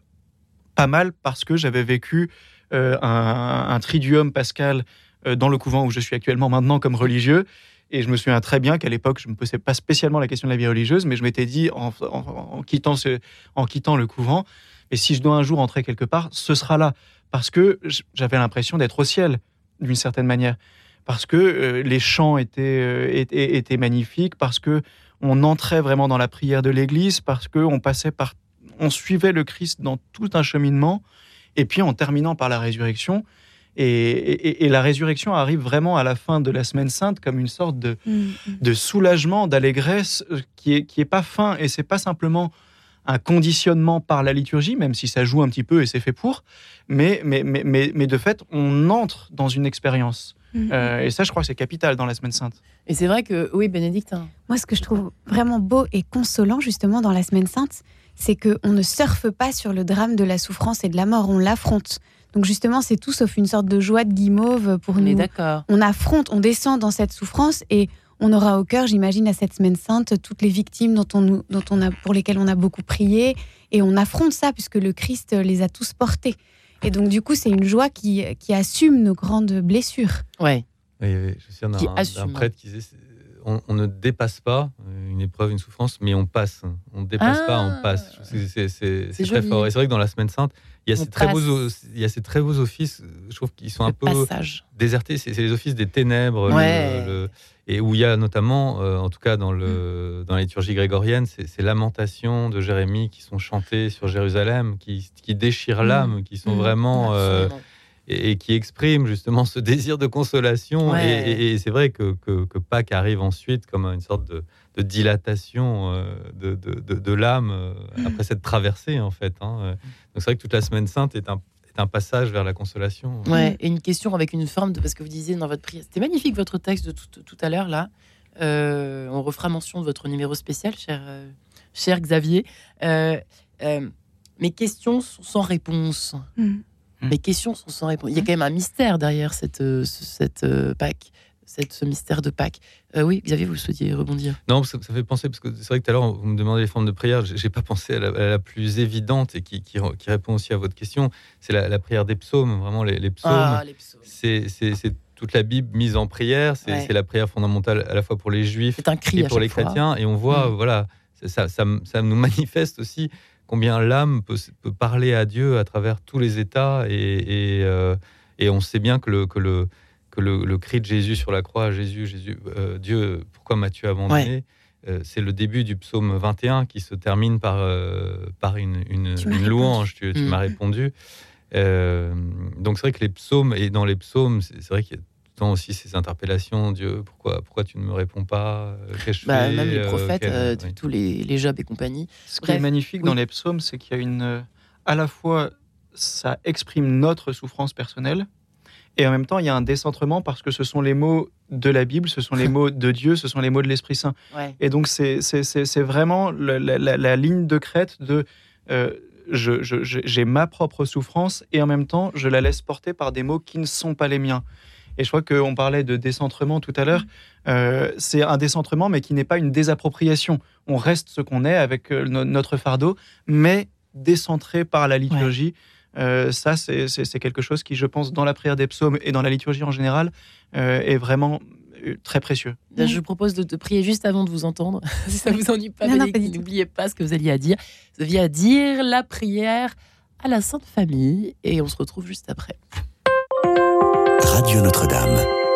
pas mal parce que j'avais vécu un, un triduum pascal dans le couvent où je suis actuellement maintenant comme religieux. Et je me souviens très bien qu'à l'époque, je ne me posais pas spécialement la question de la vie religieuse, mais je m'étais dit, en, quittant ce, en quittant le couvent, et si je dois un jour entrer quelque part, ce sera là. Parce que j'avais l'impression d'être au ciel, d'une certaine manière. Parce que euh, les chants étaient, euh, étaient, étaient magnifiques, parce que on entrait vraiment dans la prière de l'Église, parce que on passait par, on suivait le Christ dans tout un cheminement, et puis en terminant par la résurrection. Et, et- et la résurrection arrive vraiment à la fin de la semaine sainte comme une sorte de, Mm, de soulagement, d'allégresse euh, qui est, qui est pas fin. Et c'est pas simplement un conditionnement par la liturgie, même si ça joue un petit peu et c'est fait pour, mais, mais, mais, mais, mais de fait, on entre dans une expérience. mm. Euh, et ça, je crois que c'est capital dans la semaine sainte. Et c'est vrai que, oui, Bénédicte, hein, Moi, ce que je trouve vraiment beau et consolant, justement, dans la Semaine Sainte, c'est qu'on ne surfe pas sur le drame de la souffrance et de la mort, on l'affronte. Donc, justement, c'est tout sauf une sorte de joie de guimauve pour on est nous. d'accord. On affronte, on descend dans cette souffrance et on aura au cœur, j'imagine, à cette Semaine Sainte, toutes les victimes dont on, nous- dont on a, pour lesquelles on a beaucoup prié. Et on affronte ça, puisque le Christ les a tous portés. Et donc, du coup, c'est une joie qui, qui assume nos grandes blessures. Ouais. Oui, oui, je assume. d'un prêtre qui disait on, on ne dépasse pas une épreuve, une souffrance, mais on passe. On ne dépasse pas, on Ah. passe. C'est- très fort. Et c'est vrai que dans la Semaine Sainte, il y a, On ces très, beaux, il y a ces très beaux offices, je trouve qu'ils sont un peu passage. désertés. C'est les offices des ténèbres. le- Ouais. le- et où il y a notamment, euh, en tout cas dans, le, dans la liturgie grégorienne, ces, lamentations de Jérémie qui sont chantées sur Jérusalem, qui, qui déchirent Mm. l'âme, qui sont Mm. vraiment. euh, et, et qui expriment justement ce désir de consolation. Ouais. Et, et- et c'est vrai que, que, que Pâques arrive ensuite comme une sorte de, de dilatation euh, de, de, de- de l'âme euh, après cette traversée, en fait. hein. Euh, Donc c'est vrai que toute la Semaine Sainte est un, est un passage vers la consolation. Ouais, et une question avec une forme de. Parce que vous disiez dans votre prière. C'était magnifique votre texte de tout, tout à l'heure, là. Euh, on refera mention de votre numéro spécial, cher, euh, cher Xavier. Euh, euh, mes questions sont sans réponse. Mm. Mes questions sont sans réponse. Il y a quand même un mystère derrière cette, euh, ce- cette euh, Pâques, cette, ce mystère de Pâques. Euh, oui, Xavier, vous souhaitiez rebondir Non, ça, ça fait penser, parce que c'est vrai que tout à l'heure, vous me demandez les formes de prière, j'ai pas pensé à la, à la plus évidente et qui, qui, qui répond aussi à votre question, c'est la, la prière des psaumes, vraiment les, les psaumes. Ah, psaumes. c'est toute la Bible mise en prière. C'est Ouais. la prière fondamentale à la fois pour les juifs un cri et pour les fois. chrétiens. Et on voit, Mm. voilà, ça, ça, ça, ça nous manifeste aussi combien l'âme peut, peut parler à Dieu à travers tous les états. Et, et, euh, et on sait bien que le, que le, que le, le cri de Jésus sur la croix, Jésus, Jésus, euh, Dieu, pourquoi m'as-tu abandonné Euh, c'est le début du psaume 21 qui se termine par, euh, par une, une, Tu m'as une répondu. louange. Tu, tu Mm. m'as répondu. Euh, donc c'est vrai que les psaumes, et dans les psaumes, c'est vrai qu'il y a tout le temps aussi ces interpellations, Dieu, pourquoi, pourquoi tu ne me réponds pas Qu'ai-je Bah, même les prophètes, quel- euh, oui. tous les, les Job et compagnie. Ce qui est magnifique oui. dans les psaumes, c'est qu'il y a une. À la fois, ça exprime notre souffrance personnelle, et en même temps, il y a un décentrement parce que ce sont les mots de la Bible, ce sont les mots de Dieu, ce sont les mots de l'Esprit Saint. Ouais. Et donc, c'est vraiment la, la- la- la ligne de crête de. euh, J'ai ma propre souffrance et en même temps, je la laisse porter par des mots qui ne sont pas les miens. Et je crois qu'on parlait de décentrement tout à l'heure. Euh, c'est un décentrement, mais qui n'est pas une désappropriation. On reste ce qu'on est avec euh, no- notre fardeau, mais décentré par la liturgie. Euh, ça, c'est quelque chose qui, je pense, dans la prière des psaumes et dans la liturgie en général, euh, est vraiment euh, très précieux. Là, Je vous propose de, de prier juste avant de vous entendre. si ça vous ennuie pas, n'oubliez pas ce que vous alliez à dire. Vous aviez à dire la prière à la Sainte Famille et on se retrouve juste après. Radio Notre-Dame.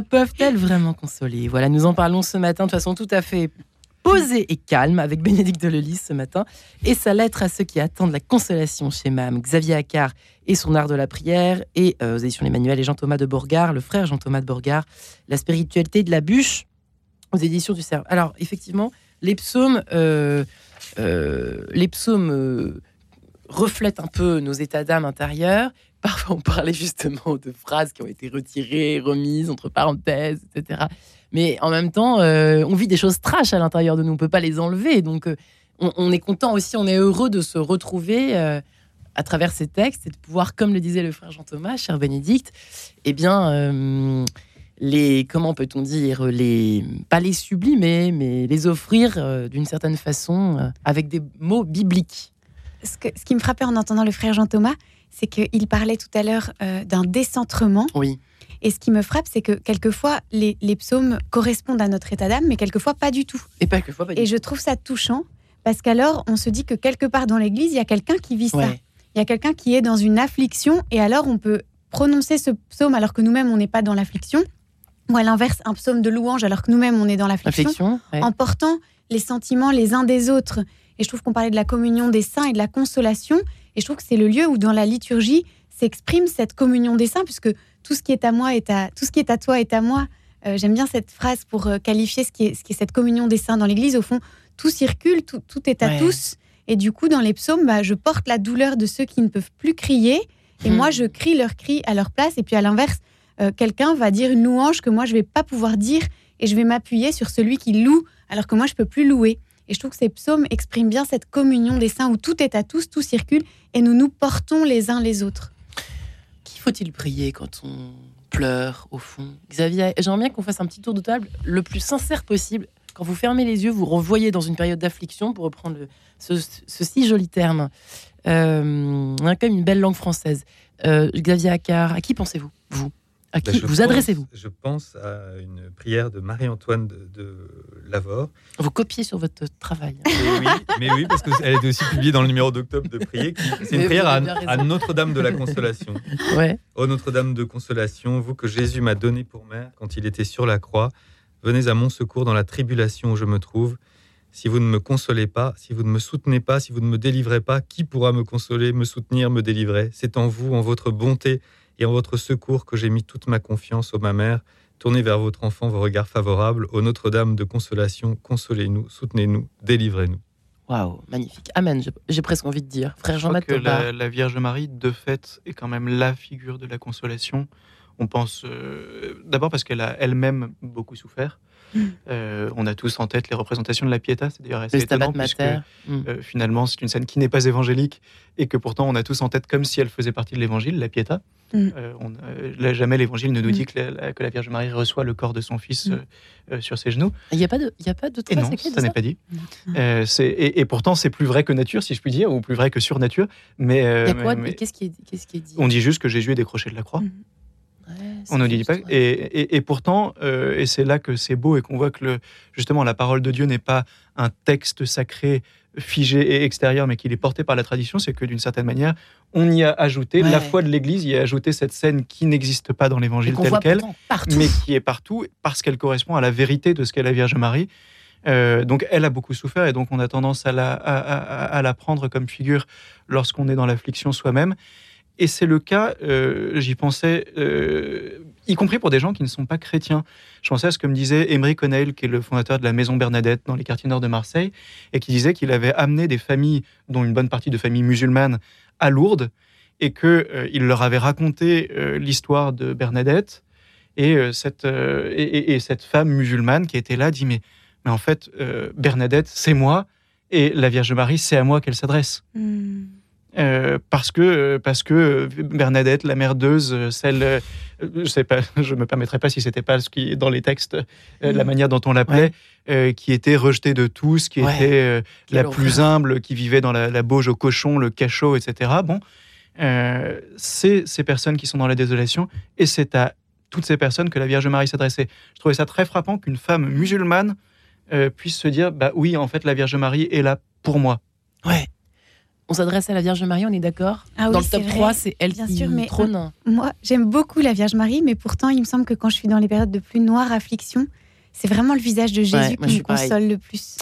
Prières peuvent-elles vraiment consoler? Voilà, nous en parlons ce matin de façon tout à fait posée et calme avec Bénédicte Lelys ce matin et sa lettre à ceux qui attendent la consolation chez Mam, Xavier Accard et son art de la prière et euh, aux éditions Emmanuel et Jean-Thomas de Bourgard, le frère Jean-Thomas de Bourgard, la spiritualité de la bûche aux éditions du Cerf. Alors effectivement, les psaumes, euh, euh, les psaumes euh, reflètent un peu nos états d'âme intérieurs. Parfois, on parlait justement de phrases qui ont été retirées, remises entre parenthèses, etc. Mais en même temps, euh, on vit des choses trash à l'intérieur de nous. On peut pas les enlever. Donc, euh, on, est content aussi, on est heureux de se retrouver euh, à travers ces textes et de pouvoir, comme le disait le frère Jean-Thomas, cher Bénédicte, eh bien, les comment peut-on dire les pas les sublimer, mais les offrir d'une certaine façon avec des mots bibliques. Ce, qui me frappait en entendant le frère Jean-Thomas, c'est qu'il parlait tout à l'heure euh, d'un décentrement. Oui. Et ce qui me frappe, c'est que quelquefois, les, les psaumes correspondent à notre état d'âme, mais quelquefois pas du tout. Et pas que fois. Pas du Et je trouve ça touchant, parce qu'alors, on se dit que quelque part dans l'Église, il y a quelqu'un qui vit ça. Il y a quelqu'un qui est dans une affliction, et alors on peut prononcer ce psaume alors que nous-mêmes, on n'est pas dans l'affliction. Ou à l'inverse, un psaume de louange alors que nous-mêmes, on est dans l'affliction. Ouais. en portant les sentiments les uns des autres. Et je trouve qu'on parlait de la communion des saints et de la consolation. Et je trouve que c'est le lieu où, dans la liturgie, s'exprime cette communion des saints, puisque tout ce qui est à moi est à tout ce qui est à toi est à moi. Euh, J'aime bien cette phrase pour euh, qualifier ce qui, est, ce qui est cette communion des saints dans l'Église. Au fond, tout circule, tout, tout est à Ouais. tous. Et du coup, dans les psaumes, bah, je porte la douleur de ceux qui ne peuvent plus crier. Et Hmm. moi, je crie leurs cris à leur place. Et puis, à l'inverse, euh, quelqu'un va dire une louange que moi, je vais pas pouvoir dire. Et je vais m'appuyer sur celui qui loue, alors que moi, je peux plus louer. Et je trouve que ces psaumes expriment bien cette communion des saints où tout est à tous, tout circule, et nous nous portons les uns les autres. Qui faut-il prier quand on pleure au fond? Xavier, j'aimerais bien qu'on fasse un petit tour de table le plus sincère possible. Quand vous fermez les yeux, vous revoyez dans une période d'affliction, pour reprendre ce si joli terme. Euh, on a quand même une belle langue française. Euh, Xavier Accard, à qui pensez-vous? Vous? À Bah, qui vous adressez-vous Je pense à une prière de Marie-Antoine de, de Lavore. Vous copiez sur votre travail. hein. Mais oui, mais oui, parce qu'elle était aussi publiée dans le numéro d'octobre de Prier. C'est une prière à Notre-Dame de la Consolation. Ouais. Ô Notre-Dame de Consolation, vous que Jésus m'a donné pour mère quand il était sur la croix, venez à mon secours dans la tribulation où je me trouve. Si vous ne me consolez pas, si vous ne me soutenez pas, si vous ne me délivrez pas, qui pourra me consoler, me soutenir, me délivrer? C'est en vous, en votre bonté et en votre secours que j'ai mis toute ma confiance, ô ma mère. Tournez vers votre enfant vos regards favorables. Ô Notre-Dame de Consolation, consolez-nous, soutenez-nous, délivrez-nous. Waouh, magnifique. Amen, j'ai- presque envie de dire. Frère Je Jean-Baptiste que la, la Vierge Marie, de fait, est quand même la figure de la consolation. On pense euh, d'abord parce qu'elle a elle-même beaucoup souffert. Mm. Euh, on a tous en tête les représentations de la Pietà, c'est d'ailleurs assez étonnant puisque Mater. Mm. euh, finalement c'est une scène qui n'est pas évangélique et que pourtant on a tous en tête comme si elle faisait partie de l'évangile, la Pietà. Mm. Euh, on, là, jamais l'évangile ne nous Mm. dit que la, que la Vierge Marie reçoit le corps de son fils sur ses genoux. Il n'y a pas de, il y a pas de Et non, ça n'est pas dit. Et, et pourtant, c'est plus vrai que nature, si je puis dire, ou plus vrai que sur nature. Mais, qui, qu'est-ce qui est dit? On dit juste que Jésus est décroché de la croix. On ne dit pas. ouais. Et, et- et pourtant, euh, et c'est là que c'est beau et qu'on voit que le, justement la parole de Dieu n'est pas un texte sacré figé et extérieur, mais qu'il est porté par la tradition, c'est que d'une certaine manière, on y a ajouté, Ouais. la foi de l'Église y a ajouté cette scène qui n'existe pas dans l'Évangile qu'on tel quel, mais qui est partout parce qu'elle correspond à la vérité de ce qu'est la Vierge Marie. Euh, donc elle a beaucoup souffert et donc on a tendance à la, à, à- à la prendre comme figure lorsqu'on est dans l'affliction soi-même. Et c'est le cas, euh, j'y pensais, euh, y compris pour des gens qui ne sont pas chrétiens. Je pensais à ce que me disait Emery Connell, qui est le fondateur de la Maison Bernadette dans les quartiers nord de Marseille, et qui disait qu'il avait amené des familles, dont une bonne partie de familles musulmanes, à Lourdes, et qu'il leur avait raconté euh, l'histoire de Bernadette. Et, euh, cette, euh, et, et- et cette femme musulmane qui était là dit Mais, mais en fait, euh, Bernadette, c'est moi, et la Vierge Marie, c'est à moi qu'elle s'adresse. Hmm. Euh, parce que euh, parce que euh, Bernadette, la merdeuse, celle, euh, je sais pas, je me permettrai pas si c'était pas ce qui est dans les textes, euh, la Mm. manière dont on l'appelait, qui était rejetée de tous, qui Ouais. était la horreur. plus humble, qui vivait dans la, la bauge au cochon, le cachot, etc. Bon, c'est ces personnes qui sont dans la désolation, et c'est à toutes ces personnes que la Vierge Marie s'adressait. Je trouvais ça très frappant qu'une femme musulmane puisse se dire, bah oui, en fait, la Vierge Marie est là pour moi. Ouais. On s'adresse à la Vierge Marie, on est d'accord Ah Dans le top c'est vrai. 3, c'est elle Bien qui sûr, mais- trône. Moi, j'aime beaucoup la Vierge Marie, mais pourtant, il me semble que quand je suis dans les périodes de plus noire affliction, c'est vraiment le visage de Jésus Ouais, moi, qui je me pareil. console le plus.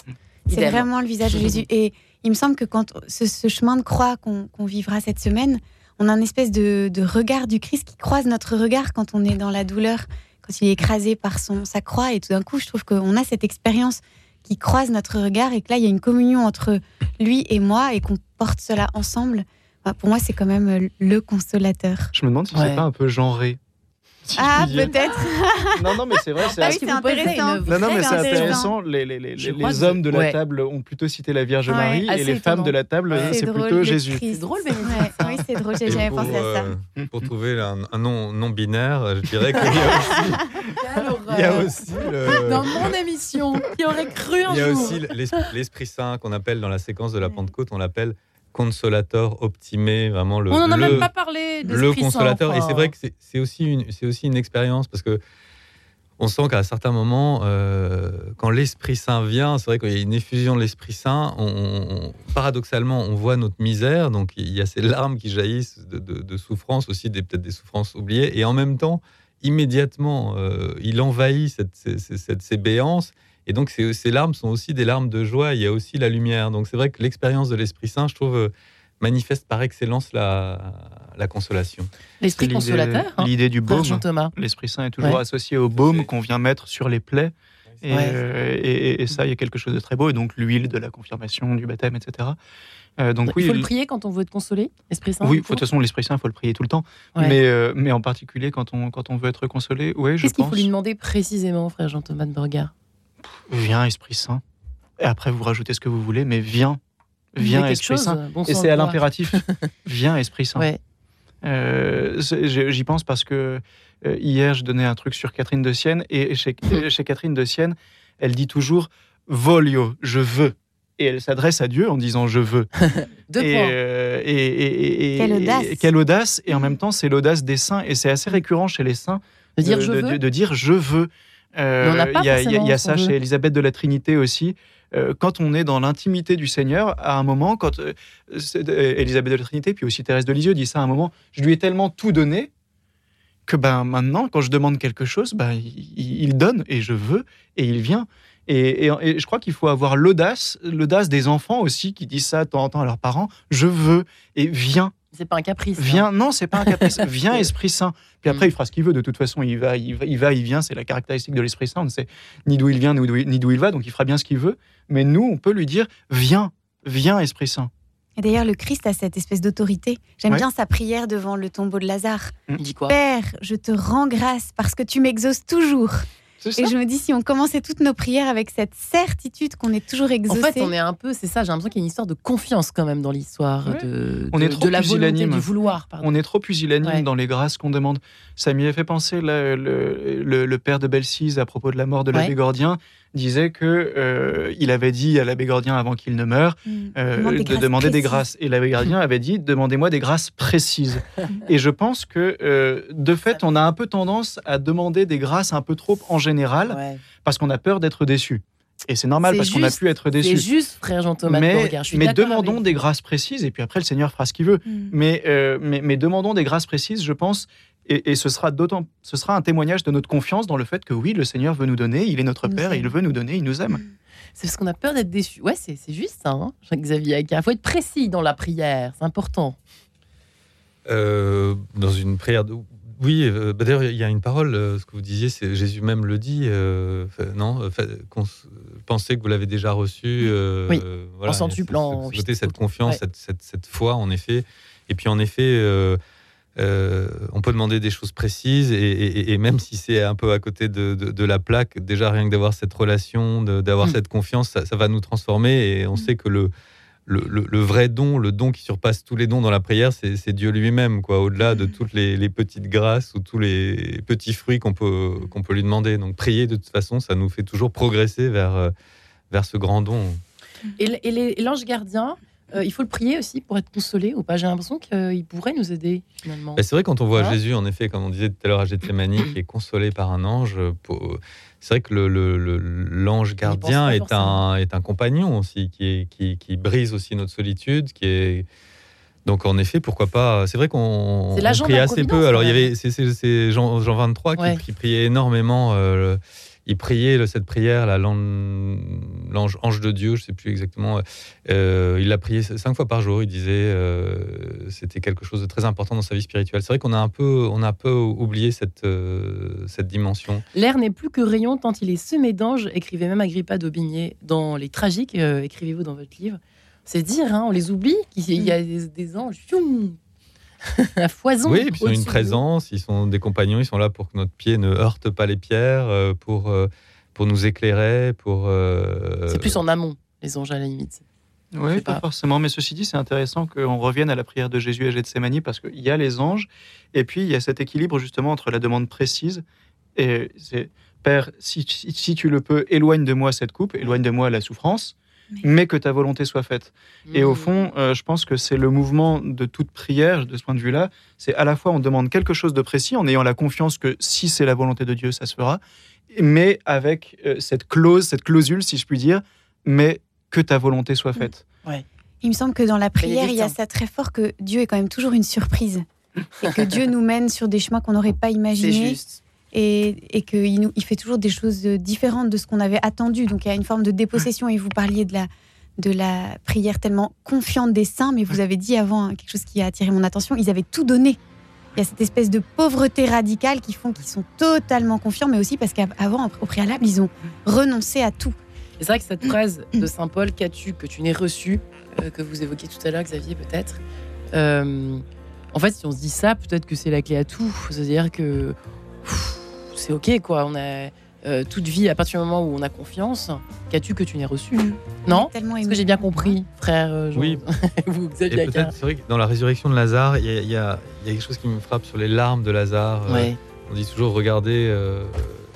C'est Idem. vraiment le visage de Jésus. Et il me semble que quand ce, ce chemin de croix qu'on vivra cette semaine, on a un espèce de, de regard du Christ qui croise notre regard quand on est dans la douleur, quand il est écrasé par son, sa croix. Et tout d'un coup, je trouve qu'on a cette expérience qui croise notre regard et que là, il y a une communion entre lui et moi et qu'on porte cela ensemble. Bah, pour moi, c'est quand même euh, le consolateur. Je me demande si Ouais. c'est pas un peu genré. Si Ah, peut-être. Non, non, mais c'est vrai. c'est Ah oui, c'est intéressant. Non, non, mais c'est intéressant. Les, les, les, les que- hommes de la ouais. table ont plutôt cité la Vierge Ouais. Marie Assez et les femmes de la table, Ouais. c'est drôle, plutôt Jésus. C'est drôle. Ouais, ça. oui, c'est drôle, j'ai jamais pour, pensé à ça. euh, pour trouver un, un nom non binaire, je dirais qu'il y a aussi, il y a aussi le- Dans mon émission, qui aurait cru un Il y a jour aussi l'Esprit l'Esprit Saint qu'on appelle dans la séquence de la Pentecôte, on l'appelle consolateur optimé, vraiment le, On n'en a le, même pas parlé. le consolateur. Et enfin. c'est vrai que c'est- aussi une, c'est aussi une expérience parce que on sent qu'à certains moments, euh, quand l'Esprit Saint vient, c'est vrai qu'il y a une effusion de l'Esprit Saint. On, on- paradoxalement, on voit notre misère, donc il y a ces larmes qui jaillissent de, de- de souffrance aussi, peut-être des souffrances oubliées, et en même temps, immédiatement, euh, il envahit cette, ces- ces- cette- ces béances. Et donc, ces, ces larmes sont aussi des larmes de joie. Il y a aussi la lumière. Donc, c'est vrai que l'expérience de l'Esprit Saint, je trouve, euh, manifeste par excellence la, la consolation. L'Esprit L'idée- consolateur. hein, L'idée du baume. Jean Thomas. L'Esprit Saint est toujours Ouais. associé au baume qu'on vient mettre sur les plaies. Et, Ouais. euh, et- ça, il y a quelque chose de très beau. Et donc, l'huile de la confirmation, du baptême, etc. Euh, donc, oui, il faut le prier quand on veut être consolé, Esprit Saint. oui, de toute façon, l'Esprit Saint, il faut le prier tout le temps. Ouais. Mais, euh, mais en particulier quand on, quand on veut être consolé, oui, je Qu'est-ce qu'il faut lui demander précisément, frère Jean Thomas de Borgard Viens, Esprit Saint. Et après, vous rajoutez ce que vous voulez, mais viens. Viens, Esprit chose, Saint. bon Et c'est à l'impératif. viens, Esprit Saint. Ouais. Euh, J'y pense parce que euh, hier, je donnais un truc sur Catherine de Sienne. Et chez, euh, chez Catherine de Sienne, elle dit toujours Voglio, je veux. Et elle s'adresse à Dieu en disant Je veux. Deux et, points. euh, et- et- et- Quelle audace. et- quelle audace. Et en même temps, c'est l'audace des saints. Et c'est assez récurrent chez les saints De dire je de- veux. de dire je veux. Il y a, y y ça chez. Élisabeth de la Trinité aussi. Euh, quand on est dans l'intimité du Seigneur, à un moment, quand euh, euh, Élisabeth de la Trinité, puis aussi Thérèse de Lisieux dit ça à un moment, je lui ai tellement tout donné que ben maintenant, quand je demande quelque chose, ben, il, donne et je veux et il vient. Et, et- et je crois qu'il faut avoir l'audace, l'audace des enfants aussi qui disent ça de temps en temps à leurs parents, je veux et viens. C'est pas un caprice. hein. Viens, non, c'est pas un caprice. Viens, Esprit Saint. Puis après, Mm. il fera ce qu'il veut. De toute façon, il va, il va, il, va, il vient. C'est la caractéristique de l'Esprit Saint. On ne sait ni d'où il vient, ni d'où il, ni d'où il va. Donc, il fera bien ce qu'il veut. Mais nous, on peut lui dire Viens, viens, Esprit Saint. Et d'ailleurs, le Christ a cette espèce d'autorité. J'aime Ouais. bien sa prière devant le tombeau de Lazare. Il dit quoi? Père, je te rends grâce parce que tu m'exauces toujours. Et je me dis, si on commençait toutes nos prières avec cette certitude qu'on est toujours En exaucé. fait, on est un peu, c'est ça, j'ai l'impression qu'il y a une histoire de confiance quand même dans l'histoire, Ouais. de, On de- est trop de la volonté, du vouloir. Pardon. On est trop pusillanime Ouais. dans les grâces qu'on demande. Ça m'y a fait penser, là, le, le- le père de Belsize, à propos de la mort de l'abbé Ouais. Gordien, disait que euh, il avait dit à l'abbé Gordien avant qu'il ne meure Mm. euh, Demande de demander des grâces. Et l'abbé Gardien avait dit demandez-moi des grâces précises. Et je pense que euh, de fait, on a un peu tendance à demander des grâces un peu trop en général Ouais. parce qu'on a peur d'être déçu. Et c'est normal C'est parce qu'on a pu être C'est déçu. juste, frère Jean-Thomas Mais, je demandons des grâces précises et puis après le Seigneur fera ce qu'il veut. Mm. Mais, mais, mais demandons des grâces précises, je pense, et, et ce sera d'autant, ce sera un témoignage de notre confiance dans le fait que oui, le Seigneur veut nous donner, il est notre Il Père, et il veut nous donner, il nous aime. C'est parce qu'on a peur d'être déçu. Ouais, c'est c'est juste ça, hein, Jacques-Xavier Il faut être précis dans la prière, c'est important. Euh, dans une prière de... Oui, euh, bah d'ailleurs, il y a une parole, euh, ce que vous disiez, c'est Jésus même le dit, euh, fait- non fait- Pensez que vous l'avez déjà reçu. euh, Oui, voilà, en centuplant, ce- ce côté, cette confiance, Ouais. cette, cette, cette foi, en effet. Et puis, en effet, euh, on peut demander des choses précises, et, et- et même si c'est un peu à côté de, de- de la plaque, déjà rien que d'avoir cette relation, d'avoir Mm. cette confiance, ça, ça va nous transformer, et on sait que le, le, le- le vrai don, le don qui surpasse tous les dons dans la prière, c'est Dieu lui-même, quoi. Au-delà de toutes les, les petites grâces ou tous les petits fruits qu'on peut, qu'on peut lui demander. Donc, prier, de toute façon, ça nous fait toujours progresser vers, euh, vers ce grand don. Et l'ange gardien, euh, il faut le prier aussi pour être consolé ou pas J'ai l'impression qu'il pourrait nous aider finalement. Bah, c'est vrai quand on voit Jésus, en effet, comme on disait tout à l'heure à Gethsemane, qui est consolé par un ange. pour- C'est vrai que le- le- le- l'ange gardien est forcément. un, est un compagnon aussi, qui, est, qui, qui brise aussi notre solitude, qui est donc en effet, pourquoi pas C'est vrai qu'on priait assez peu. Alors il y avait c'est- Jean, Jean 23 qui, Ouais. qui priait énormément. euh, il priait cette prière, l'ange ange de Dieu, je sais plus exactement. euh, il l'a prié cinq fois par jour. Il disait euh, c'était quelque chose de très important dans sa vie spirituelle. C'est vrai qu'on a un peu on a un peu oublié cette euh, cette dimension. L'air n'est plus que rayon tant il est semé d'anges, écrivait même Agrippa d'Aubigné dans Les Tragiques, euh, écrivez-vous dans votre livre. C'est dire, hein, on les oublie, qu'il y a des, des anges à foison. Oui, puis ils ont une présence, ils sont des compagnons, ils sont là pour que notre pied ne heurte pas les pierres, euh, pour, euh, pour nous éclairer, pour. euh, C'est plus en amont, les anges à la limite. Oui, pas pas. forcément. Mais ceci dit, c'est intéressant qu'on revienne à la prière de Jésus à Gethsemane parce qu'il y a les anges et puis il y a cet équilibre justement entre la demande précise et c'est Père, si, si- si tu le peux, éloigne de moi cette coupe, éloigne de moi la souffrance, Mais- mais que ta volonté soit faite. Et au Mm. fond, euh, je pense que c'est le mouvement de toute prière, de ce point de vue-là. C'est à la fois on demande quelque chose de précis en ayant la confiance que si c'est la volonté de Dieu, ça se fera, mais avec euh, cette clause, cette clausule, si je puis dire, mais que ta volonté soit faite. Il me semble que dans la prière, il y a ça très fort que Dieu est quand même toujours une surprise. Et que Dieu nous mène sur des chemins qu'on n'aurait pas C'est imaginés. juste. Et, et qu'il nous- il fait toujours des choses différentes de ce qu'on avait attendu. Donc il y a une forme de dépossession. Et vous parliez de la, de la prière tellement confiante des saints, mais vous avez dit avant hein, quelque chose qui a attiré mon attention. Ils avaient tout donné. Il y a cette espèce de pauvreté radicale qui font qu'ils sont totalement confiants, mais aussi parce qu'avant, au préalable, ils ont renoncé à tout. C'est vrai que cette phrase de Saint Paul, qu'as-tu que tu n'aies reçu, euh, que vous évoquiez tout à l'heure, Xavier, peut-être. euh, en fait, si on se dit ça, peut-être que c'est la clé à tout. C'est-à-dire que c'est ok, quoi. On a euh, toute vie à partir du moment où on a confiance. Qu'as-tu que tu n'aies reçu Non Tellement Est-ce que j'ai bien compris, frère euh, Jean Oui. vous, Xavier c'est vrai que dans la résurrection de Lazare, il y, a- y y quelque chose qui me frappe sur les larmes de Lazare. Euh. On dit toujours regardez. euh,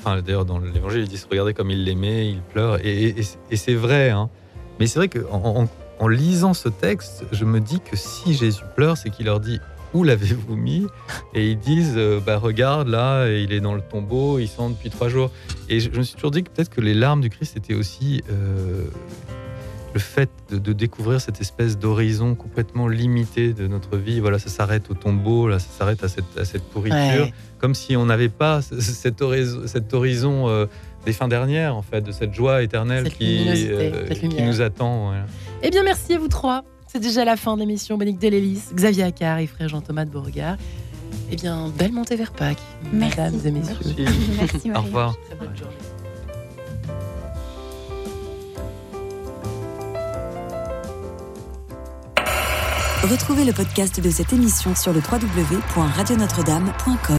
Enfin, d'ailleurs, dans l'évangile, ils disent regardez comme il l'aimait, il pleure. Et, et- et c'est- vrai. hein. Mais c'est vrai qu'en en, en lisant ce texte, je me dis que si Jésus pleure, c'est qu'il leur dit où l'avez-vous mis Et ils disent euh, bah, regarde là, il est dans le tombeau, il sent depuis trois jours. Et je, je me suis toujours dit que peut-être que les larmes du Christ étaient aussi. euh, le fait de, de découvrir cette espèce d'horizon complètement limité de notre vie, voilà, ça s'arrête au tombeau, là, ça s'arrête à cette, à cette pourriture, Ouais. comme si on n'avait pas ce- ce- cet horizon, cet horizon euh, des fins dernières, en fait, de cette joie éternelle Cette qui, lumière. nous attend. voilà. Eh bien, merci à vous trois. C'est déjà la fin de l'émission. Bénédicte Delélis, Xavier Accard et frère Jean-Thomas de Beauregard. Eh bien, belle montée vers Pâques, Merci. mesdames et messieurs. Merci. Merci Au revoir. Très bonne journée. Retrouvez le podcast de cette émission sur le www.radionotre-dame.com.